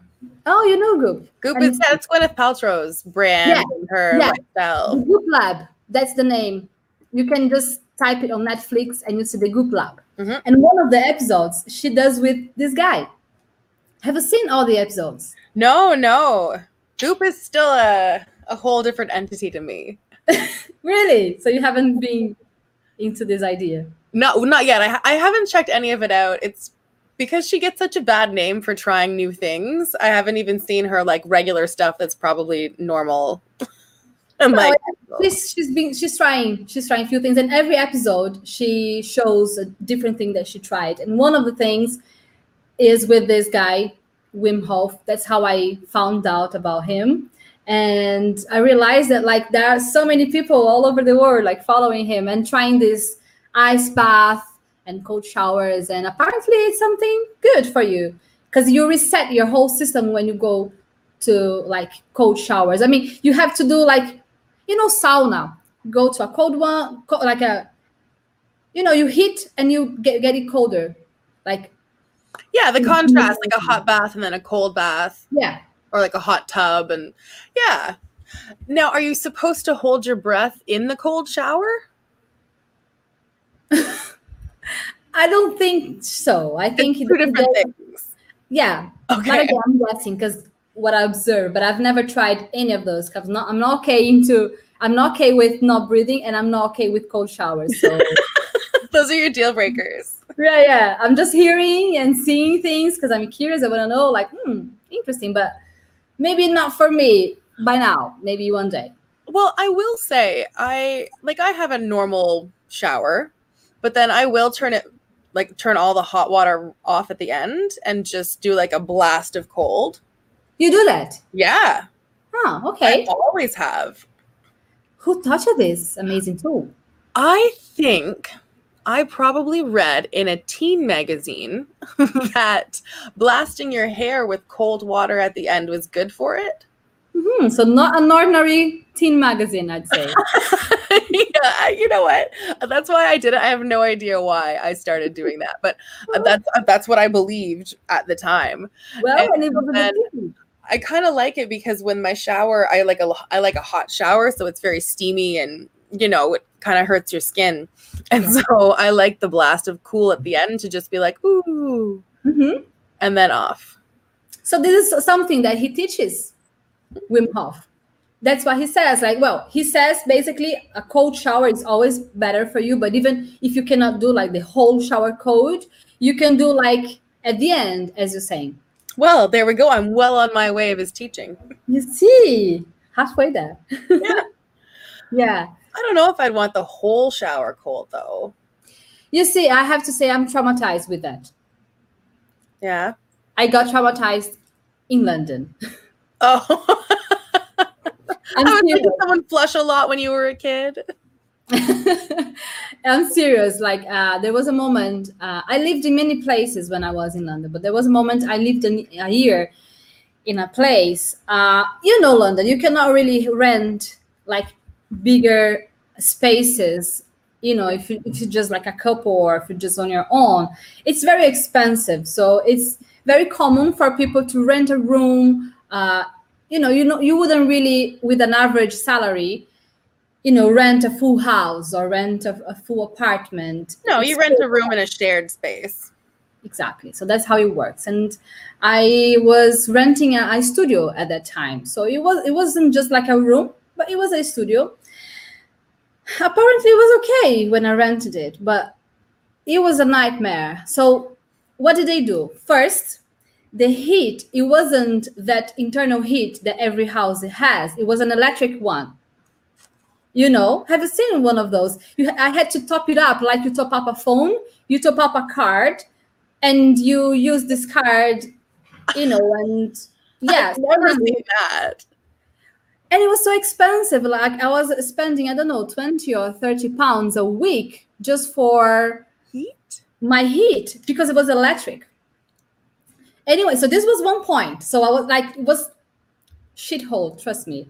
Oh, you know Goop. Goop And is that's Gwyneth Paltrow's brand Yeah, her yeah. lifestyle. Goop Lab. That's the name. You can just type it on Netflix and you see the Goop Lab. Mhm. And one of the episodes she does with this guy. Have you seen all the episodes? No, no. Goop is still a, a whole different entity to me. Really? So you haven't been into this idea? No, not yet. I, I haven't checked any of it out. It's because she gets such a bad name for trying new things. I haven't even seen her like regular stuff that's probably normal. No, like, she's she's been she's trying she's trying a few things. And every episode she shows a different thing that she tried. And one of the things is with this guy wim hof. That's how i found out about him. And i realized that like there are so many people all over the world like following him and trying this ice bath and cold showers. And apparently it's something good for you because you reset your whole system when you go to like cold showers. I mean you have to do like you know, sauna. Go to a cold one, like a, you know, you heat and you get, get it colder. Like, yeah, the mm-hmm. contrast, like a hot bath and then a cold bath. Yeah. Or like a hot tub. And yeah. Now, are you supposed to hold your breath in the cold shower? I don't think so. I think two different things. Yeah. Okay. But again, I'm guessing because what I observe, but I've never tried any of those because not, I'm not okay into. I'm not okay with not breathing, and I'm not okay with cold showers. So Those are your deal breakers. yeah, yeah, I'm just hearing and seeing things because I'm curious. I want to know, like, hmm, interesting, but maybe not for me by now. Maybe one day. Well, I will say I like I have a normal shower, but then I will turn it like turn all the hot water off at the end and just do like a blast of cold. You do that? Yeah. I Okay. always have. Who taught you this amazing tool? I think I probably read in a teen magazine that blasting your hair with cold water at the end was good for it. hmm So not an ordinary teen magazine, I'd say. yeah, you know what? That's why I did it. I have no idea why I started doing that, but that's that's what I believed at the time. well, And and it was a then- thing. I kind of like it because when my shower, I like a I like a hot shower, so it's very steamy and you know it kind of hurts your skin, and Yeah. so I like the blast of cool at the end to just be like ooh, Mhm. and then off. So this is something that he teaches Wim Hof. That's what he says. Like, well, he says basically a cold shower is always better for you. But even if you cannot do like the whole shower cold, you can do like at the end, as you're saying. Well, there we go. I'm well on my way of his teaching. You see, halfway there. Yeah. yeah. I don't know if I'd want the whole shower cold though. You see, I have to say I'm traumatized with that. Yeah. I got traumatized in London. Oh. I'm I was serious. someone flush a lot when you were a kid. I'm serious. Like uh, there was a moment. Uh, I lived in many places when I was in London, but there was a moment I lived an, a year in a place. Uh, you know, London. You cannot really rent like bigger spaces. You know, if you, if you're just like a couple or if you're just on your own, it's very expensive. So it's very common for people to rent a room. Uh, you know, you know, you wouldn't really with an average salary you know, rent a full house or rent a, a full apartment. No, you rent a room in a shared space. Exactly. So that's how it works. And I was renting a, a studio at that time. So it was it wasn't just like a room, but it was a studio. Apparently it was okay when I rented it, but it was a nightmare. So what did they do? First, the heat, it wasn't that internal heat that every house has. It was an electric one. You know, have you seen one of those? You, I had to top it up like you top up a phone. You top up a card, and you use this card, you know, and yeah, never seen that. and it was so expensive. Like I was spending, I don't know, twenty or thirty pounds a week just for Heat? my heat because it was electric. Anyway, so this was one point. So I was like, it was shithole, trust me.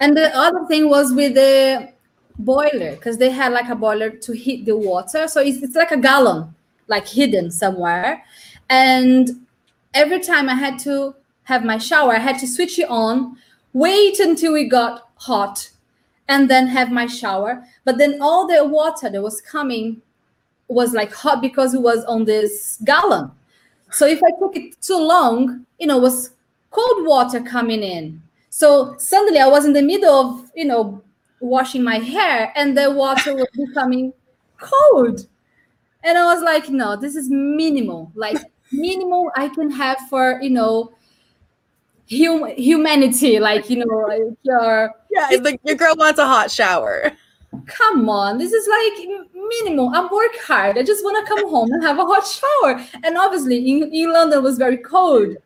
And the other thing was with the boiler because they had like a boiler to heat the water. So it's, it's like a gallon, like hidden somewhere. And every time I had to have my shower, I had to switch it on, wait until it got hot, and then have my shower. But then all the water that was coming was like hot because it was on this gallon. So if I took it too long, you know, was cold water coming in. So suddenly I was in the middle of, you know, washing my hair and the water was becoming cold. And I was like, no, this is minimal. Like minimal I can have for, you know, hum- humanity. Like, you know, like your Yeah, it's like your girl wants a hot shower. come on this is like minimal i work hard i just want to come home and have a hot shower and obviously in, in london it was very cold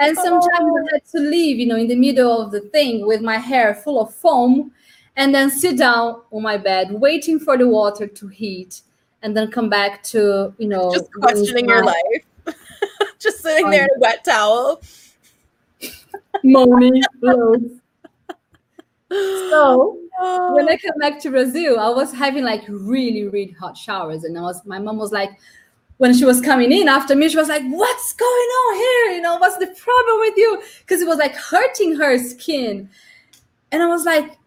and sometimes i had to leave you know in the middle of the thing with my hair full of foam and then sit down on my bed waiting for the water to heat and then come back to you know Just questioning your life. Just sitting there in a wet towel. moaning so Oh. when I oh. came back to Brazil, I was having like really, really hot showers, and I was my mom was like, when she was coming in after me, she was like, "What's going on here? You know, what's the problem with you?" Because it was like hurting her skin, and I was like,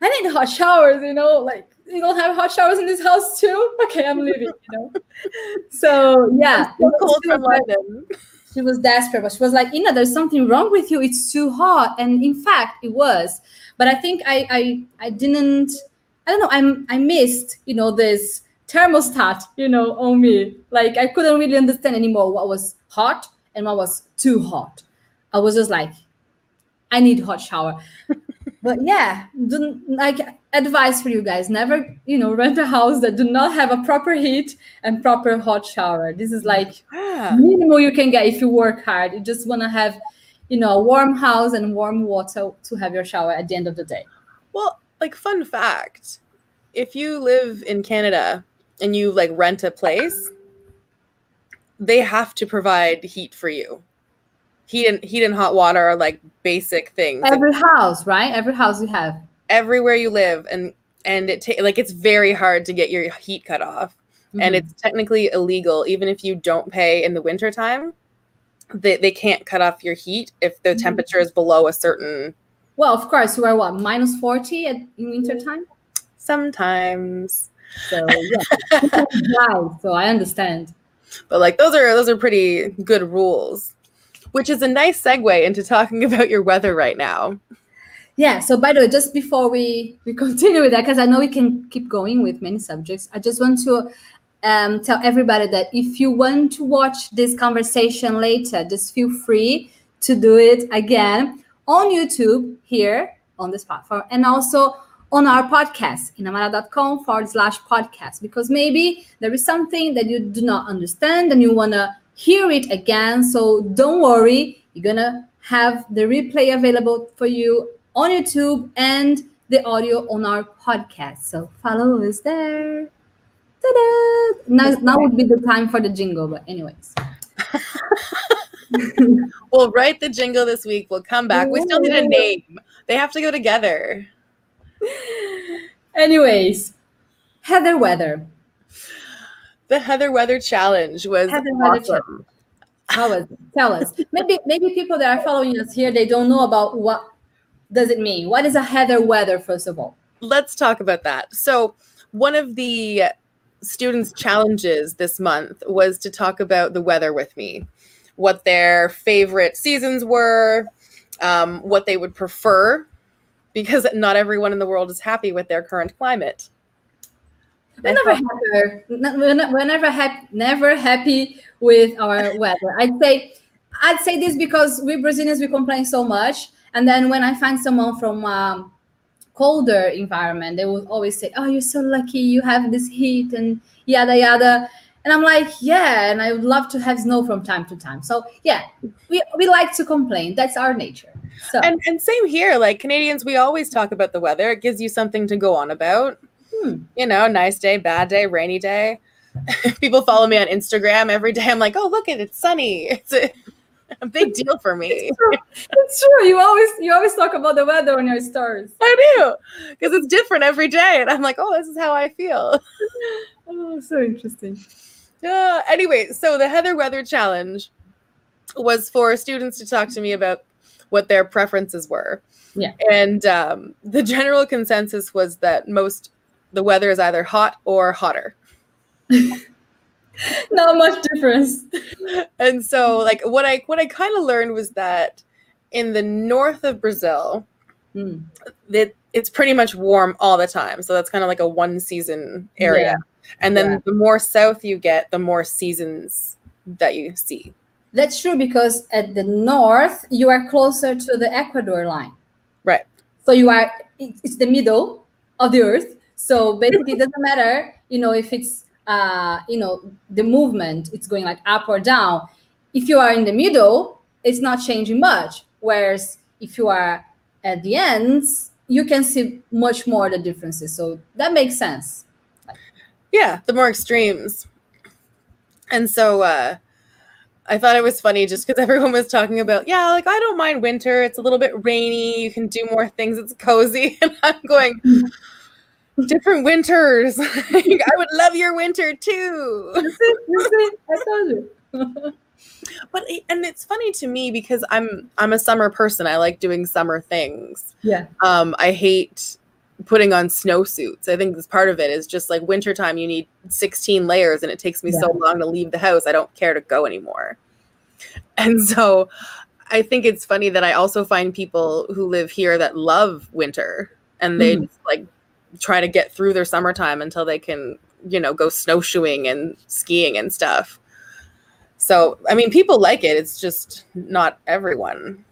"I need hot showers," you know, like you don't have hot showers in this house too? Okay, I'm leaving, you know. So yeah. So cold from London. She was desperate, but she was like, Ina, there's something wrong with you. It's too hot. And in fact, it was. But I think I I I didn't I don't know, I'm I missed, you know, this thermostat, you know, on me. Like I couldn't really understand anymore what was hot and what was too hot. I was just like, I need hot shower. but yeah, like advice for you guys: never, you know, rent a house that do not have a proper heat and proper hot shower. This is like minimum you can get if you work hard. You just want to have, you know, a warm house and warm water to have your shower at the end of the day. Well, like fun fact, if you live in Canada and you like rent a place, they have to provide heat for you. Heat and heat and hot water are like basic things. Every like, house, right? Every house you have. Everywhere you live, and and it ta- like it's very hard to get your heat cut off, mm-hmm. and it's technically illegal even if you don't pay in the wintertime. They they can't cut off your heat if the mm-hmm. temperature is below a certain. Well, of course, you are what minus forty at in winter time. Sometimes. So yeah, so I understand. But like those are those are pretty good rules, which is a nice segue into talking about your weather right now. Yeah. So by the way, just before we we continue with that, because I know we can keep going with many subjects, I just want to um, tell everybody that if you want to watch this conversation later, just feel free to do it again on YouTube here on this platform, and also on our podcast, inamara.com forward slash podcast, because maybe there is something that you do not understand and you want to hear it again. So don't worry, you're going to have the replay available for you on YouTube and the audio on our podcast. So follow us there. Ta-da! Now, now would be the time for the jingle, but anyways. we'll write the jingle this week. We'll come back. We still need a name. They have to go together. Anyways, Heather Weather. The Heather Weather Challenge was Heather awesome. How was it? Tell us. Maybe maybe people that are following us here they don't know about what does it mean. What is a Heather Weather first of all? Let's talk about that. So one of the students' challenges this month was to talk about the weather with me, what their favorite seasons were, um, what they would prefer because not everyone in the world is happy with their current climate. We're never happy. We're never happy. Never happy with our weather. I'd say, I'd say this because we Brazilians we complain so much, and then when I find someone from um, colder environment, they will always say, "Oh, you're so lucky. You have this heat and yada yada." And I'm like, yeah, and I would love to have snow from time to time. So yeah, we, we like to complain. That's our nature. So and, and same here. Like Canadians, we always talk about the weather. It gives you something to go on about. Hmm. You know, nice day, bad day, rainy day. People follow me on Instagram every day. I'm like, oh look at it, it's sunny. It's a, a big deal for me. It's true. it's true. You always you always talk about the weather on your stories. I do because it's different every day, and I'm like, oh, this is how I feel. oh, so interesting. Uh, anyway, so the Heather Weather Challenge was for students to talk to me about what their preferences were. Yeah. And um, the general consensus was that most the weather is either hot or hotter. Not much difference. and so like what I what I kind of learned was that in the north of Brazil, mm. that it's pretty much warm all the time. So that's kind of like a one season area. Yeah. And then yeah. the more south you get, the more seasons that you see. That's true because at the north, you are closer to the Ecuador line. Right. So you are, it's the middle of the earth. So basically, it doesn't matter, you know, if it's, uh, you know, the movement, it's going like up or down. If you are in the middle, it's not changing much. Whereas if you are at the ends, you can see much more the differences. So that makes sense. Yeah, the more extremes. And so uh I thought it was funny just because everyone was talking about, yeah, like I don't mind winter. It's a little bit rainy. You can do more things. It's cozy. And I'm going, different winters. I would love your winter too. I told you. but and it's funny to me because I'm I'm a summer person. I like doing summer things. Yeah. Um, I hate putting on snowsuits. I think this part of it is just like wintertime, you need 16 layers and it takes me so long to leave the house. I don't care to go anymore. And so I think it's funny that I also find people who live here that love winter and they mm-hmm. just like try to get through their summertime until they can, you know, go snowshoeing and skiing and stuff. So, I mean, people like it. It's just not everyone.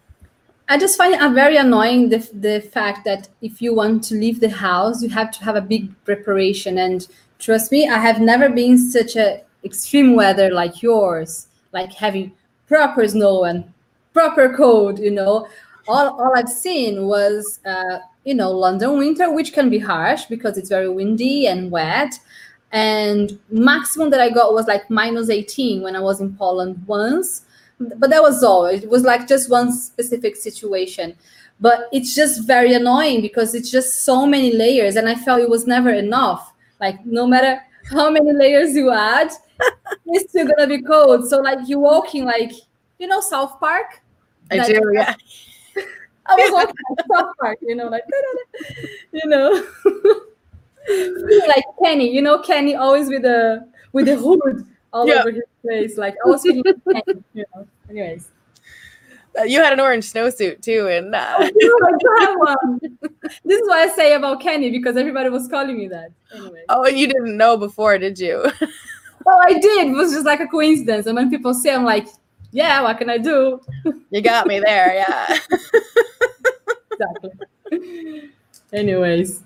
I just find it uh, very annoying the, the fact that if you want to leave the house, you have to have a big preparation. And trust me, I have never been such a extreme weather like yours, like having proper snow and proper cold. You know, all all I've seen was uh, you know London winter, which can be harsh because it's very windy and wet. And maximum that I got was like minus 18 when I was in Poland once but that was all. It was like just one specific situation. But it's just very annoying because it's just so many layers and i felt it was never enough. Like no matter how many layers you add it's still gonna be cold. So like you're walking like you know south park? I That- do, yeah. i was walking like south park you know like da-da-da, you know. Like kenny you know kenny always with the with the hood all Yeah. over his face like i was feeling you know anyways Uh, You had an orange snowsuit too, and uh, Oh my God, one. This is what I say about Kenny because everybody was calling me that. Anyway. oh, you didn't know before, did you? Oh, I did. It was just like a coincidence. And when people say, I'm like, yeah, what can I do? You got me there, yeah. Exactly. Anyways.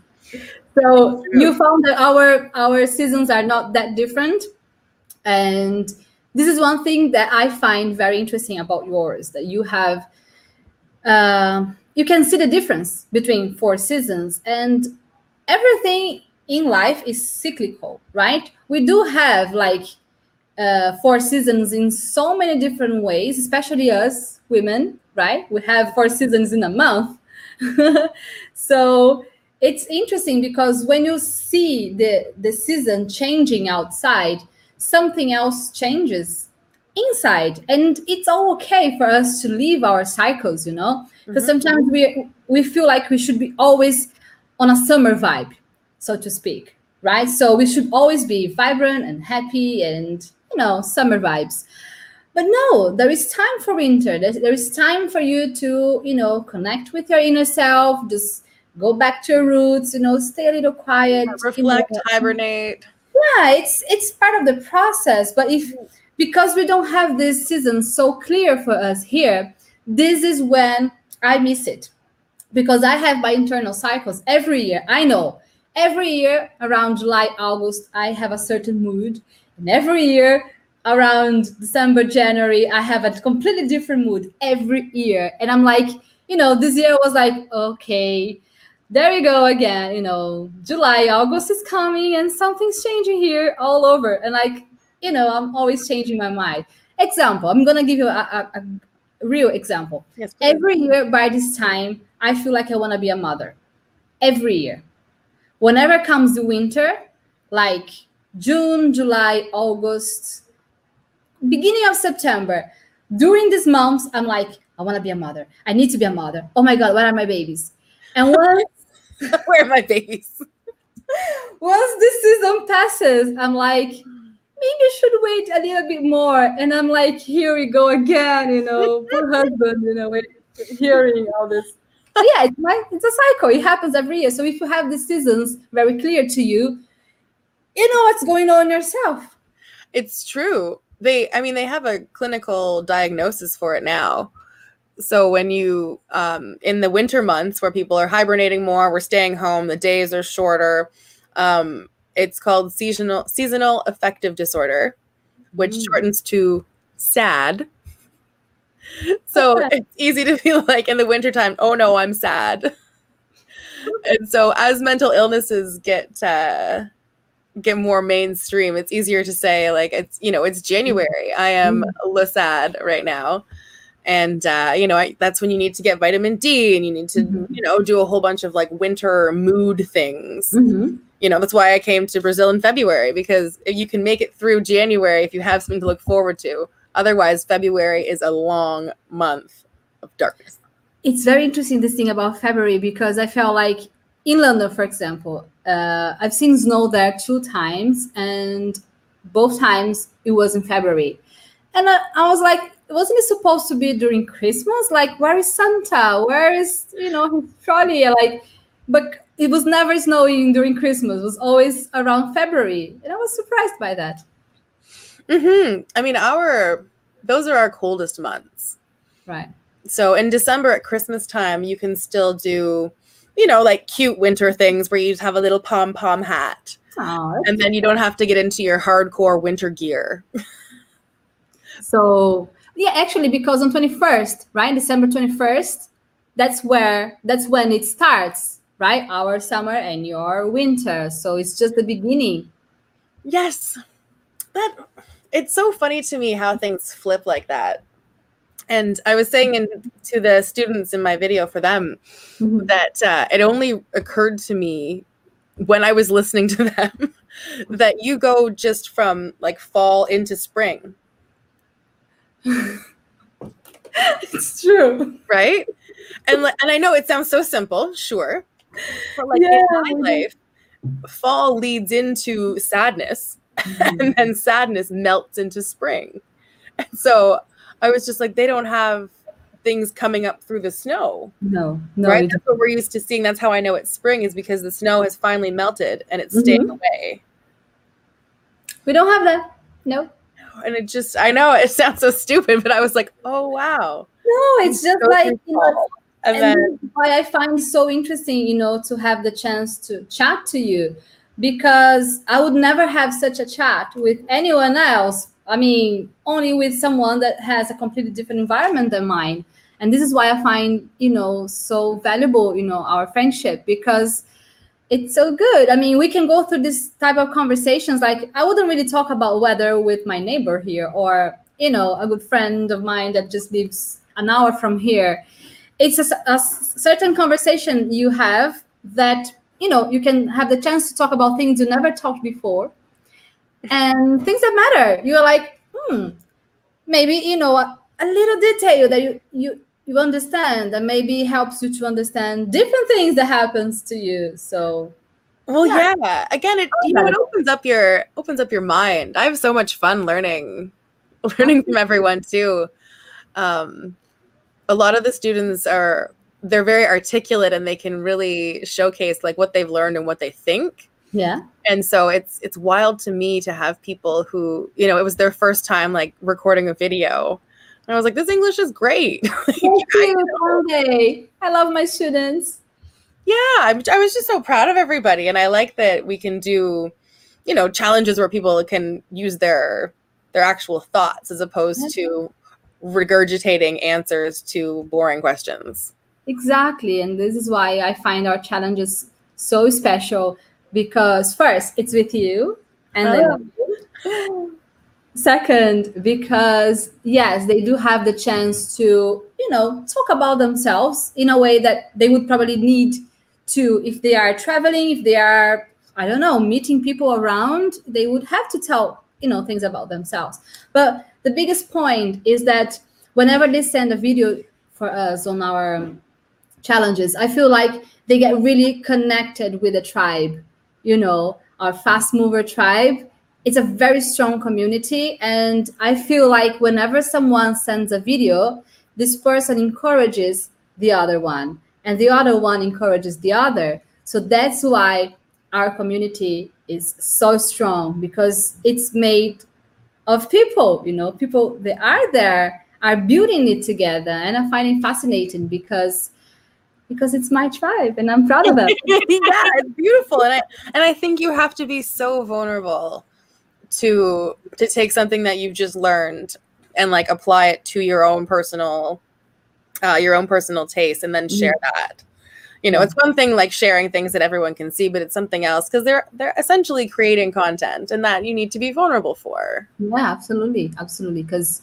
So you found that our our seasons are not that different. And this is one thing that I find very interesting about yours, that you have uh, you can see the difference between four seasons and everything in life is cyclical, right? We do have like uh, four seasons in so many different ways, especially us women, right? We have four seasons in a month. so it's interesting because when you see the, the season changing outside, something else changes inside. And it's all okay for us to leave our cycles, you know? Because Mhm. sometimes we we feel like we should be always on a summer vibe, so to speak, right? So we should always be vibrant and happy and you know summer vibes. But no, there is time for winter. There, there is time for you to you know connect with your inner self. Just go back to your roots. You know, stay a little quiet. you know. Reflect, hibernate. Yeah, it's it's part of the process. But if because we don't have this season so clear for us here, this is when I miss it. Because I have my internal cycles every year. I know every year around July, August, I have a certain mood. And every year around December, January, I have a completely different mood every year. And I'm like, you know, this year was like, okay, there you go again. You know, July, August is coming and something's changing here all over. And like, you know, I'm always changing my mind. Example, I'm gonna give you a, a, a real example. Yes. please. Every year by this time, I feel like I want to be a mother. Every year. Whenever comes the winter, like June, July, August, beginning of September, during these months, I'm like, I want to be a mother. I need to be a mother. Oh my God, where are my babies? And once Where are my babies? once the season passes, I'm like, maybe I should wait a little bit more. And I'm like, here we go again, you know, poor husband, you know, hearing all this. But yeah, it's, my, it's a cycle. It happens every year. So if you have the seasons very clear to you, you know what's going on yourself. It's true. They, I mean, they have a clinical diagnosis for it now. So when you, um, in the winter months where people are hibernating more, we're staying home, the days are shorter. Um, it's called seasonal seasonal affective disorder, which Mm. shortens to SAD. So it's easy to feel like in the wintertime, oh no, I'm sad. and so as mental illnesses get uh, get more mainstream, it's easier to say like it's you know it's January. I am mm. sad right now, and uh, you know I, that's when you need to get vitamin D and you need to Mhm. you know do a whole bunch of like winter mood things. Mhm. You know that's why I came to Brazil in February because if you can make it through January if you have something to look forward to. Otherwise, February is a long month of darkness. It's very interesting this thing about February because I felt like in London, for example, uh, I've seen snow there two times, and both times it was in February. And I, I was like, wasn't it supposed to be during Christmas? Like, where is Santa? Where is, you know, his trolley? Like, but it was never snowing during Christmas. It was always around February. And I was surprised by that. Mm-hmm. I mean, our those are our coldest months. Right. So in December at Christmas time, you can still do, you know, like cute winter things where you just have a little pom pom hat. And then you don't have to get into your hardcore winter gear. So yeah, actually, because on twenty first, right, December twenty first, that's where that's when it starts, right? Our summer and your winter. So it's just the beginning. Yes. That it's so funny to me how things flip like that. And I was saying in, to the students in my video for them that uh, it only occurred to me when I was listening to them that you go just from like fall into spring, it's true. right? And and I know it sounds so simple, sure, but like Yeah. in my life, fall leads into sadness, and then sadness melts into spring. And so I was just like, they don't have things coming up through the snow, No, no, right? That's what we're used to seeing. That's how I know it's spring is because the snow has finally melted and it's staying mm-hmm. away. we don't have that. No, And it just, I know it sounds so stupid, but I was like, oh wow. no, it's just Go like you know. And then why I find so interesting, you know, to have the chance to chat to you because I would never have such a chat with anyone else. I mean, only with someone that has a completely different environment than mine. And this is why I find, you know, so valuable, you know, our friendship because it's so good. I mean, we can go through this type of conversations. Like, I wouldn't really talk about weather with my neighbor here or, you know, a good friend of mine that just lives an hour from here it's a, a certain conversation you have that you know you can have the chance to talk about things you never talked before and things that matter you're like hmm maybe you know a, a little detail that you you you understand and maybe helps you to understand different things that happens to you so well, yeah. yeah. Again, it you know it opens up your opens up your mind. I have so much fun learning learning from everyone too. Um a lot of the students are they're very articulate and they can really showcase like what they've learned and what they think. yeah and so it's it's wild to me to have people who you know it was their first time like recording a video and i was like this english is great thank you Monday. i love my students yeah I'm, i was just so proud of everybody and i like that we can do you know challenges where people can use their their actual thoughts as opposed to regurgitating answers to boring questions Exactly. And this is why I find our challenges so special because first, it's with you. And then oh. second, because yes, they do have the chance to, you know, talk about themselves in a way that they would probably need to if they are traveling, if they are, I don't know, meeting people around, they would have to tell, you know, things about themselves. But the biggest point is that whenever they send a video for us on our challenges i feel like they get really connected with the tribe you know our fast mover tribe it's a very strong community and i feel like whenever someone sends a video this person encourages the other one and the other one encourages the other so that's why our community is so strong because it's made of people you know people that are there are building it together and i find it fascinating because because it's my tribe and I'm proud of it. yeah, it's beautiful. And I and I think you have to be so vulnerable to to take something that you've just learned and like apply it to your own personal uh your own personal taste and then share that. You know, it's one thing like sharing things that everyone can see, but it's something else because they're they're essentially creating content and that you need to be vulnerable for. Yeah, absolutely. Absolutely. Because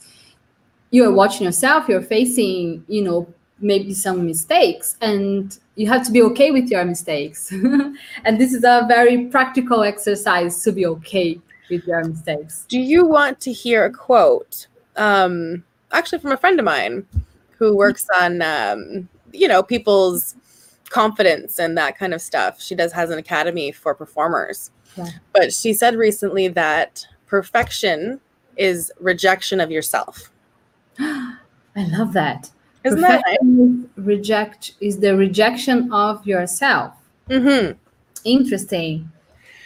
you're watching yourself, you're facing, you know, maybe some mistakes and you have to be okay with your mistakes and this is a very practical exercise to be okay with your mistakes Do you want to hear a quote? Um, actually, from a friend of mine who works on, um, you know, people's confidence and that kind of stuff. She does has an academy for performers. Yeah. But she said recently that perfection is rejection of yourself. I love that. Isn't that nice? Reject is the rejection of yourself. Mm-hmm. Interesting.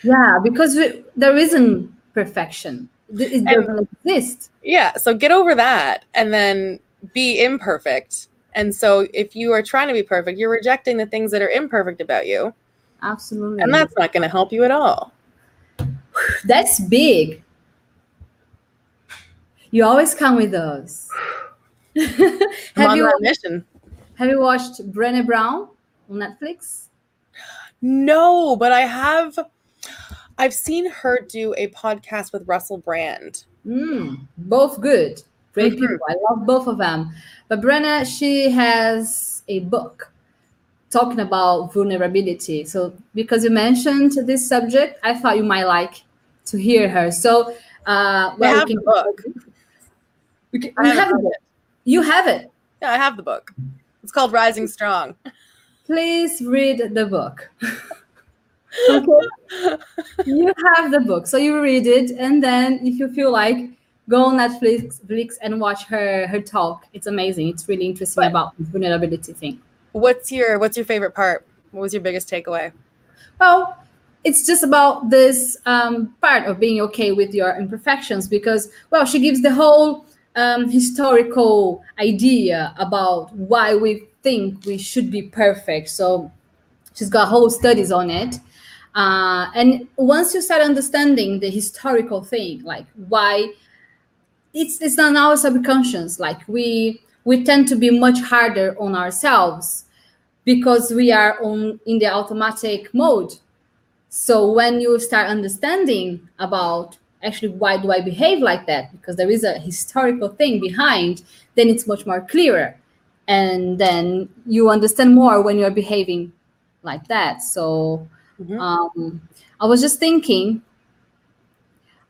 Yeah, because we, there isn't perfection. It doesn't exist. Yeah. So get over that and then be imperfect. And so if you are trying to be perfect, you're rejecting the things that are imperfect about you. Absolutely. And that's not going to help you at all. That's big. You always come with those. Have you mission. have you watched Brené Brown on Netflix? No, but I have I've seen her do a podcast with Russell Brand. Mm, both good. Great Mhm. people. I love both of them. But Brené, she has a book talking about vulnerability. So because you mentioned this subject, I thought you might like to hear her. So uh I have we the book. we can- I have it. You have it. Yeah, I have the book. It's called Rising Strong. Please read the book. okay. you have the book, so you read it, and then if you feel like, go on Netflix, and watch her her talk. It's amazing. It's really interesting But- about vulnerability thing. What's your what's your favorite part? What was your biggest takeaway? Well, it's just about this um, part of being okay with your imperfections because, well, she gives the whole um, historical idea about why we think we should be perfect. So she's got whole studies on it. Uh, and once you start understanding the historical thing, like why it's it's not our subconscious, like we we tend to be much harder on ourselves because we are on in the automatic mode. So when you start understanding about actually why do i behave like that because there is a historical thing behind then it's much more clearer. And then you understand more when you're behaving like that. So Mhm. um, i was just thinking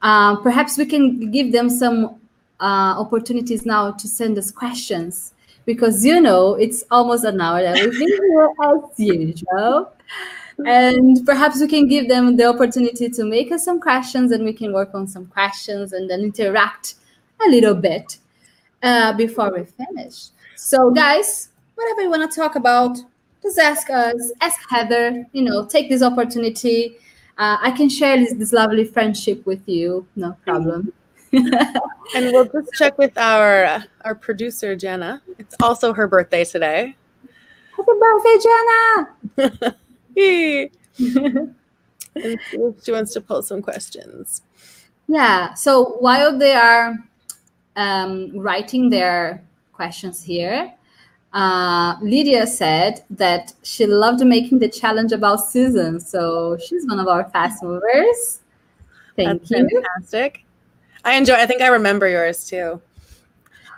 uh, perhaps we can give them some uh, opportunities now to send us questions. Because you know it's almost an hour that we've been here as usual. And perhaps we can give them the opportunity to make us some questions and we can work on some questions and then interact a little bit uh, before we finish. So guys whatever you want to talk about just ask us ask heather you know take this opportunity uh, i can share this, this lovely friendship with you no problem And we'll just check with our our producer Jenna. It's also her birthday today. happy birthday jenna Yay. and see she wants to post some questions. Yeah. So while they are um, writing their questions here, uh, Lydia said that she loved making the challenge about Susan. So she's one of our fast movers. Thank That's you. fantastic. I enjoy. I think I remember yours too.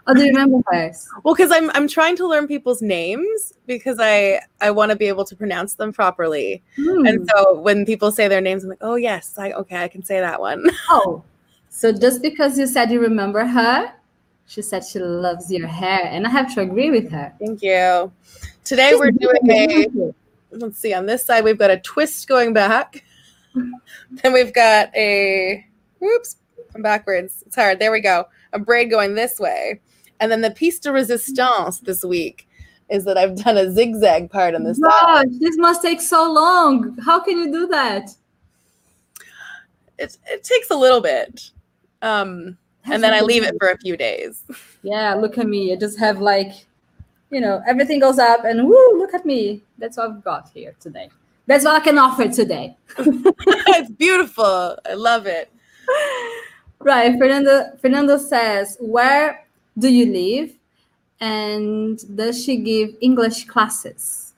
Oh, do you remember hers? Well, because I'm I'm trying to learn people's names because I I want to be able to pronounce them properly. Hmm. And so when people say their names, I'm like, oh yes, I okay, I can say that one. Oh, so just because you said you remember her, she said she loves your hair, and I have to agree with her. Thank you. Today She's we're doing a let's see on this side we've got a twist going back. then we've got a Oops, I'm backwards. It's hard. There we go. A braid going this way. And then the piece de resistance this week is that I've done a zigzag part on side. Gosh, this must take so long. How can you do that? It, it takes a little bit. Um, and then I leave it for a few days. Yeah, look at me. I just have like, you know, everything goes up and woo, look at me. That's what I've got here today. That's what I can offer today. it's beautiful. I love it. Right. Fernando Fernando says, where do you live? And does she give English classes?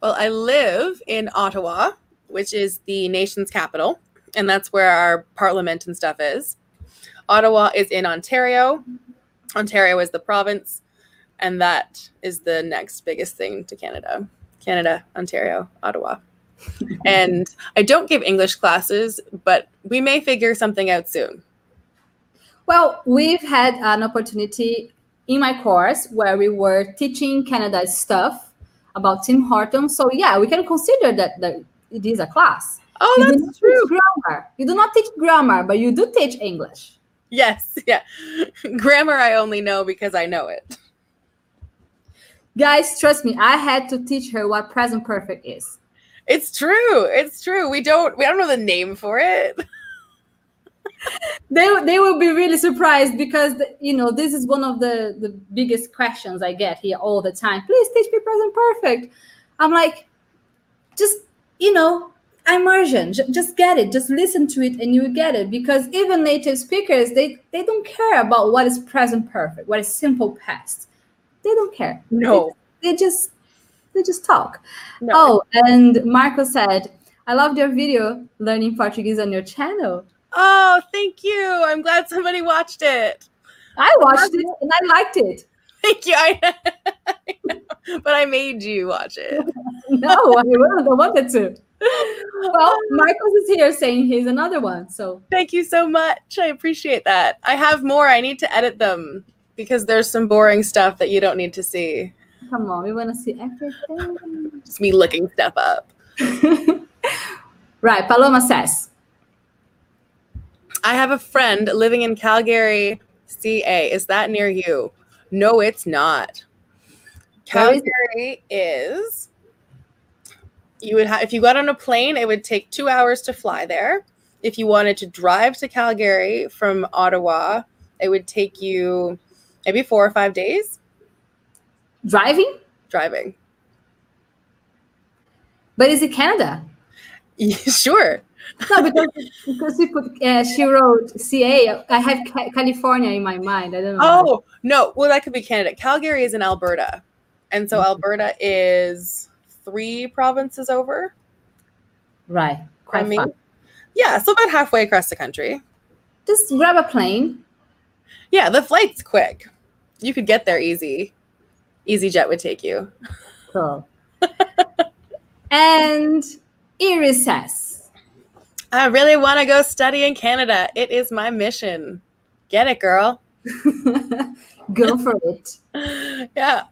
Well, I live in Ottawa, which is the nation's capital, and that's where our parliament and stuff is. Ottawa is in Ontario. Ontario is the province, and that is the next biggest thing to Canada. Canada, Ontario, Ottawa. and I don't give English classes, but we may figure something out soon. Well, we've had an opportunity in my course where we were teaching Canada stuff about Tim Hortons. So yeah, we can consider that that it is a class. Oh, you that's true. grammar. You do not teach grammar, but you do teach English. Yes, yeah. Grammar I only know because I know it. Guys, trust me, I had to teach her what present perfect is. It's true. It's true. We don't we don't know the name for it. They, they will be really surprised because you know this is one of the the biggest questions I get here all the time. Please teach me present perfect. I'm like, just you know, immersion. J- just get it. Just listen to it, and you get it. Because even native speakers, they they don't care about what is present perfect, what is simple past. They don't care. No. They just they just talk. No. Oh, and Marco said, I loved your video learning Portuguese on your channel. Oh, thank you. I'm glad somebody watched it. I watched it and I liked it. Thank you. I, I know, but I made you watch it. No, I wouldn't have wanted to. Well, Marcos is here saying he's another one. So Thank you so much. I appreciate that. I have more. I need to edit them because there's some boring stuff that you don't need to see. come on, we want to see everything. Just me looking stuff up. right, Paloma says, I have a friend living in Calgary, CA. Is that near you? No, it's not. Where is it? Calgary is. You would have if you got on a plane, it would take two hours to fly there. If you wanted to drive to Calgary from Ottawa, it would take you maybe four or five days driving? driving. But is it Canada? sure. No, because, because she, put, uh, she wrote CA. I have Ca- California in my mind. I don't know. Oh, no. Well, that could be Canada. Calgary is in Alberta. And so Mhm. Alberta is three provinces over. right. Quite from me. far. Yeah, so about halfway across the country. Just grab a plane. Yeah, the flight's quick. You could get there easy. EasyJet would take you. Cool. and Iris says, I really want to go study in Canada. It is my mission. Get it, girl. go for it. yeah.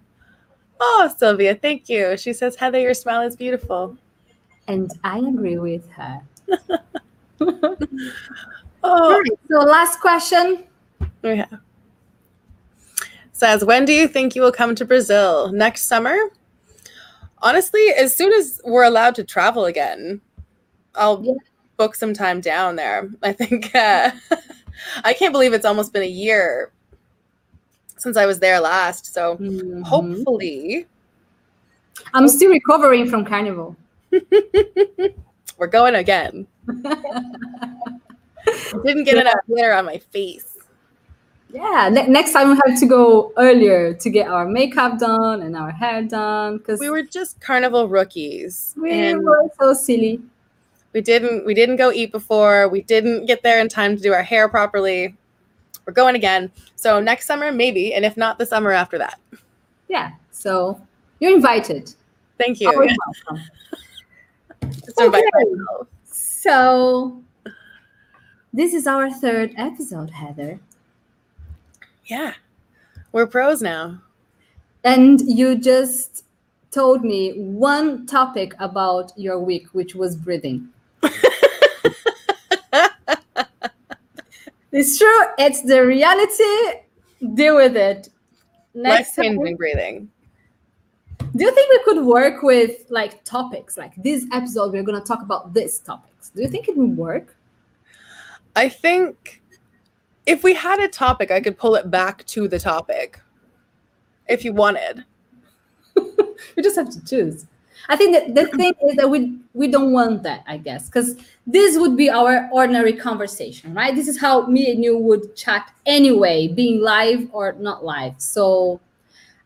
Oh, Sylvia, thank you. She says, Heather, your smile is beautiful. And I agree with her. Oh, Right, so last question. Oh, yeah. Says, when do you think you will come to Brazil? Next summer? Honestly, as soon as we're allowed to travel again, I'll Yeah. Book some time down there. I think uh, I can't believe it's almost been a year since I was there last. So Mhm. hopefully I'm still recovering from carnival. we're going again. Didn't get enough glitter on my face. Yeah, ne- next time we have to go earlier to get our makeup done and our hair done because We were just carnival rookies. we were so silly. We didn't we didn't go eat before. We didn't get there in time to do our hair properly. We're going again. So next summer, maybe, and if not the summer after that. Yeah, so you're invited. Thank you. Always welcome. Okay. So this is our third episode, Heather. Yeah. We're pros now. And you just told me one topic about your week, which was breathing. It's true. It's the reality. Deal with it. Next Life changing breathing. do you think we could work with like topics like this episode? We're going to talk about this topics. Do you think it would work? I think if we had a topic, I could pull it back to the topic if you wanted. we just have to choose. I think that the thing is that we we don't want that, I guess, because this would be our ordinary conversation, right? This is how me and you would chat anyway, being live or not live. So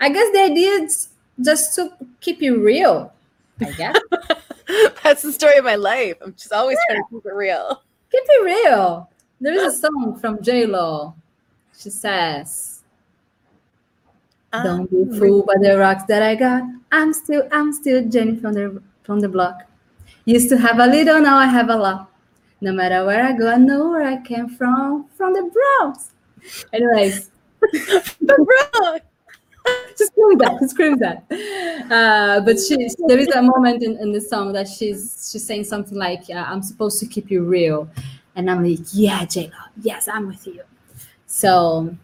I guess the idea is just to keep it real, I guess. That's the story of my life. I'm just always trying to keep it real. keep it real. There is a song from J Lo. She says, "Don't be fooled by the rocks that I got. I'm still, I'm still Jenny from the from the block. Used to have a little, now I have a lot. No matter where I go, I know where I came from. From the Bronx. Anyways, the rock. Just screams that. She screams that. Uh, but she, there is a moment in, in the song that she's she's saying something like, uh, "I'm supposed to keep you real," and I'm like, "Yeah, J Lo, yes, I'm with you." So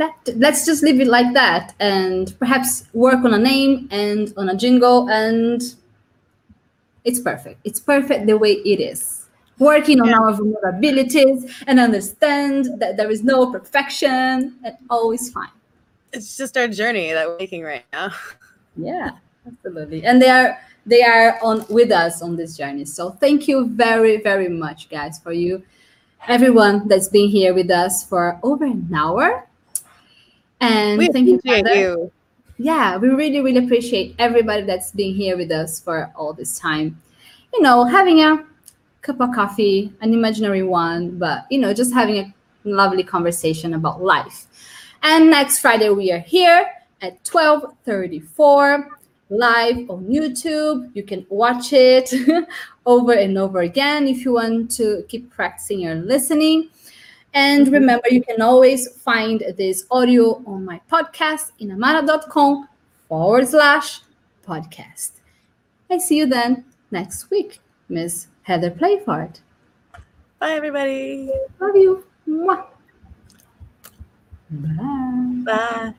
let let's just leave it like that, and perhaps work on a name and on a jingle, and it's perfect. It's perfect the way it is working on Yeah. our vulnerabilities and understand that there is no perfection and always fine. It's just our journey that we're making right now. Yeah, absolutely. And they are they are on with us on this journey. So thank you very very much, guys, for you, everyone that's been here with us for over an hour. And We thank you, you. yeah we really really appreciate everybody that's been here with us for all this time. You know having a cup of coffee an imaginary one but you know just having a lovely conversation about life. And next friday we are here at 12.34 live on youtube. You can watch it over and over again if you want to keep practicing your listening and Mhm. remember, you can always find this audio on my podcast, in inamara.com forward slash podcast. I see you then next week, Miss Heather Playford. Bye, everybody. Love you. Mwah. Bye. Bye.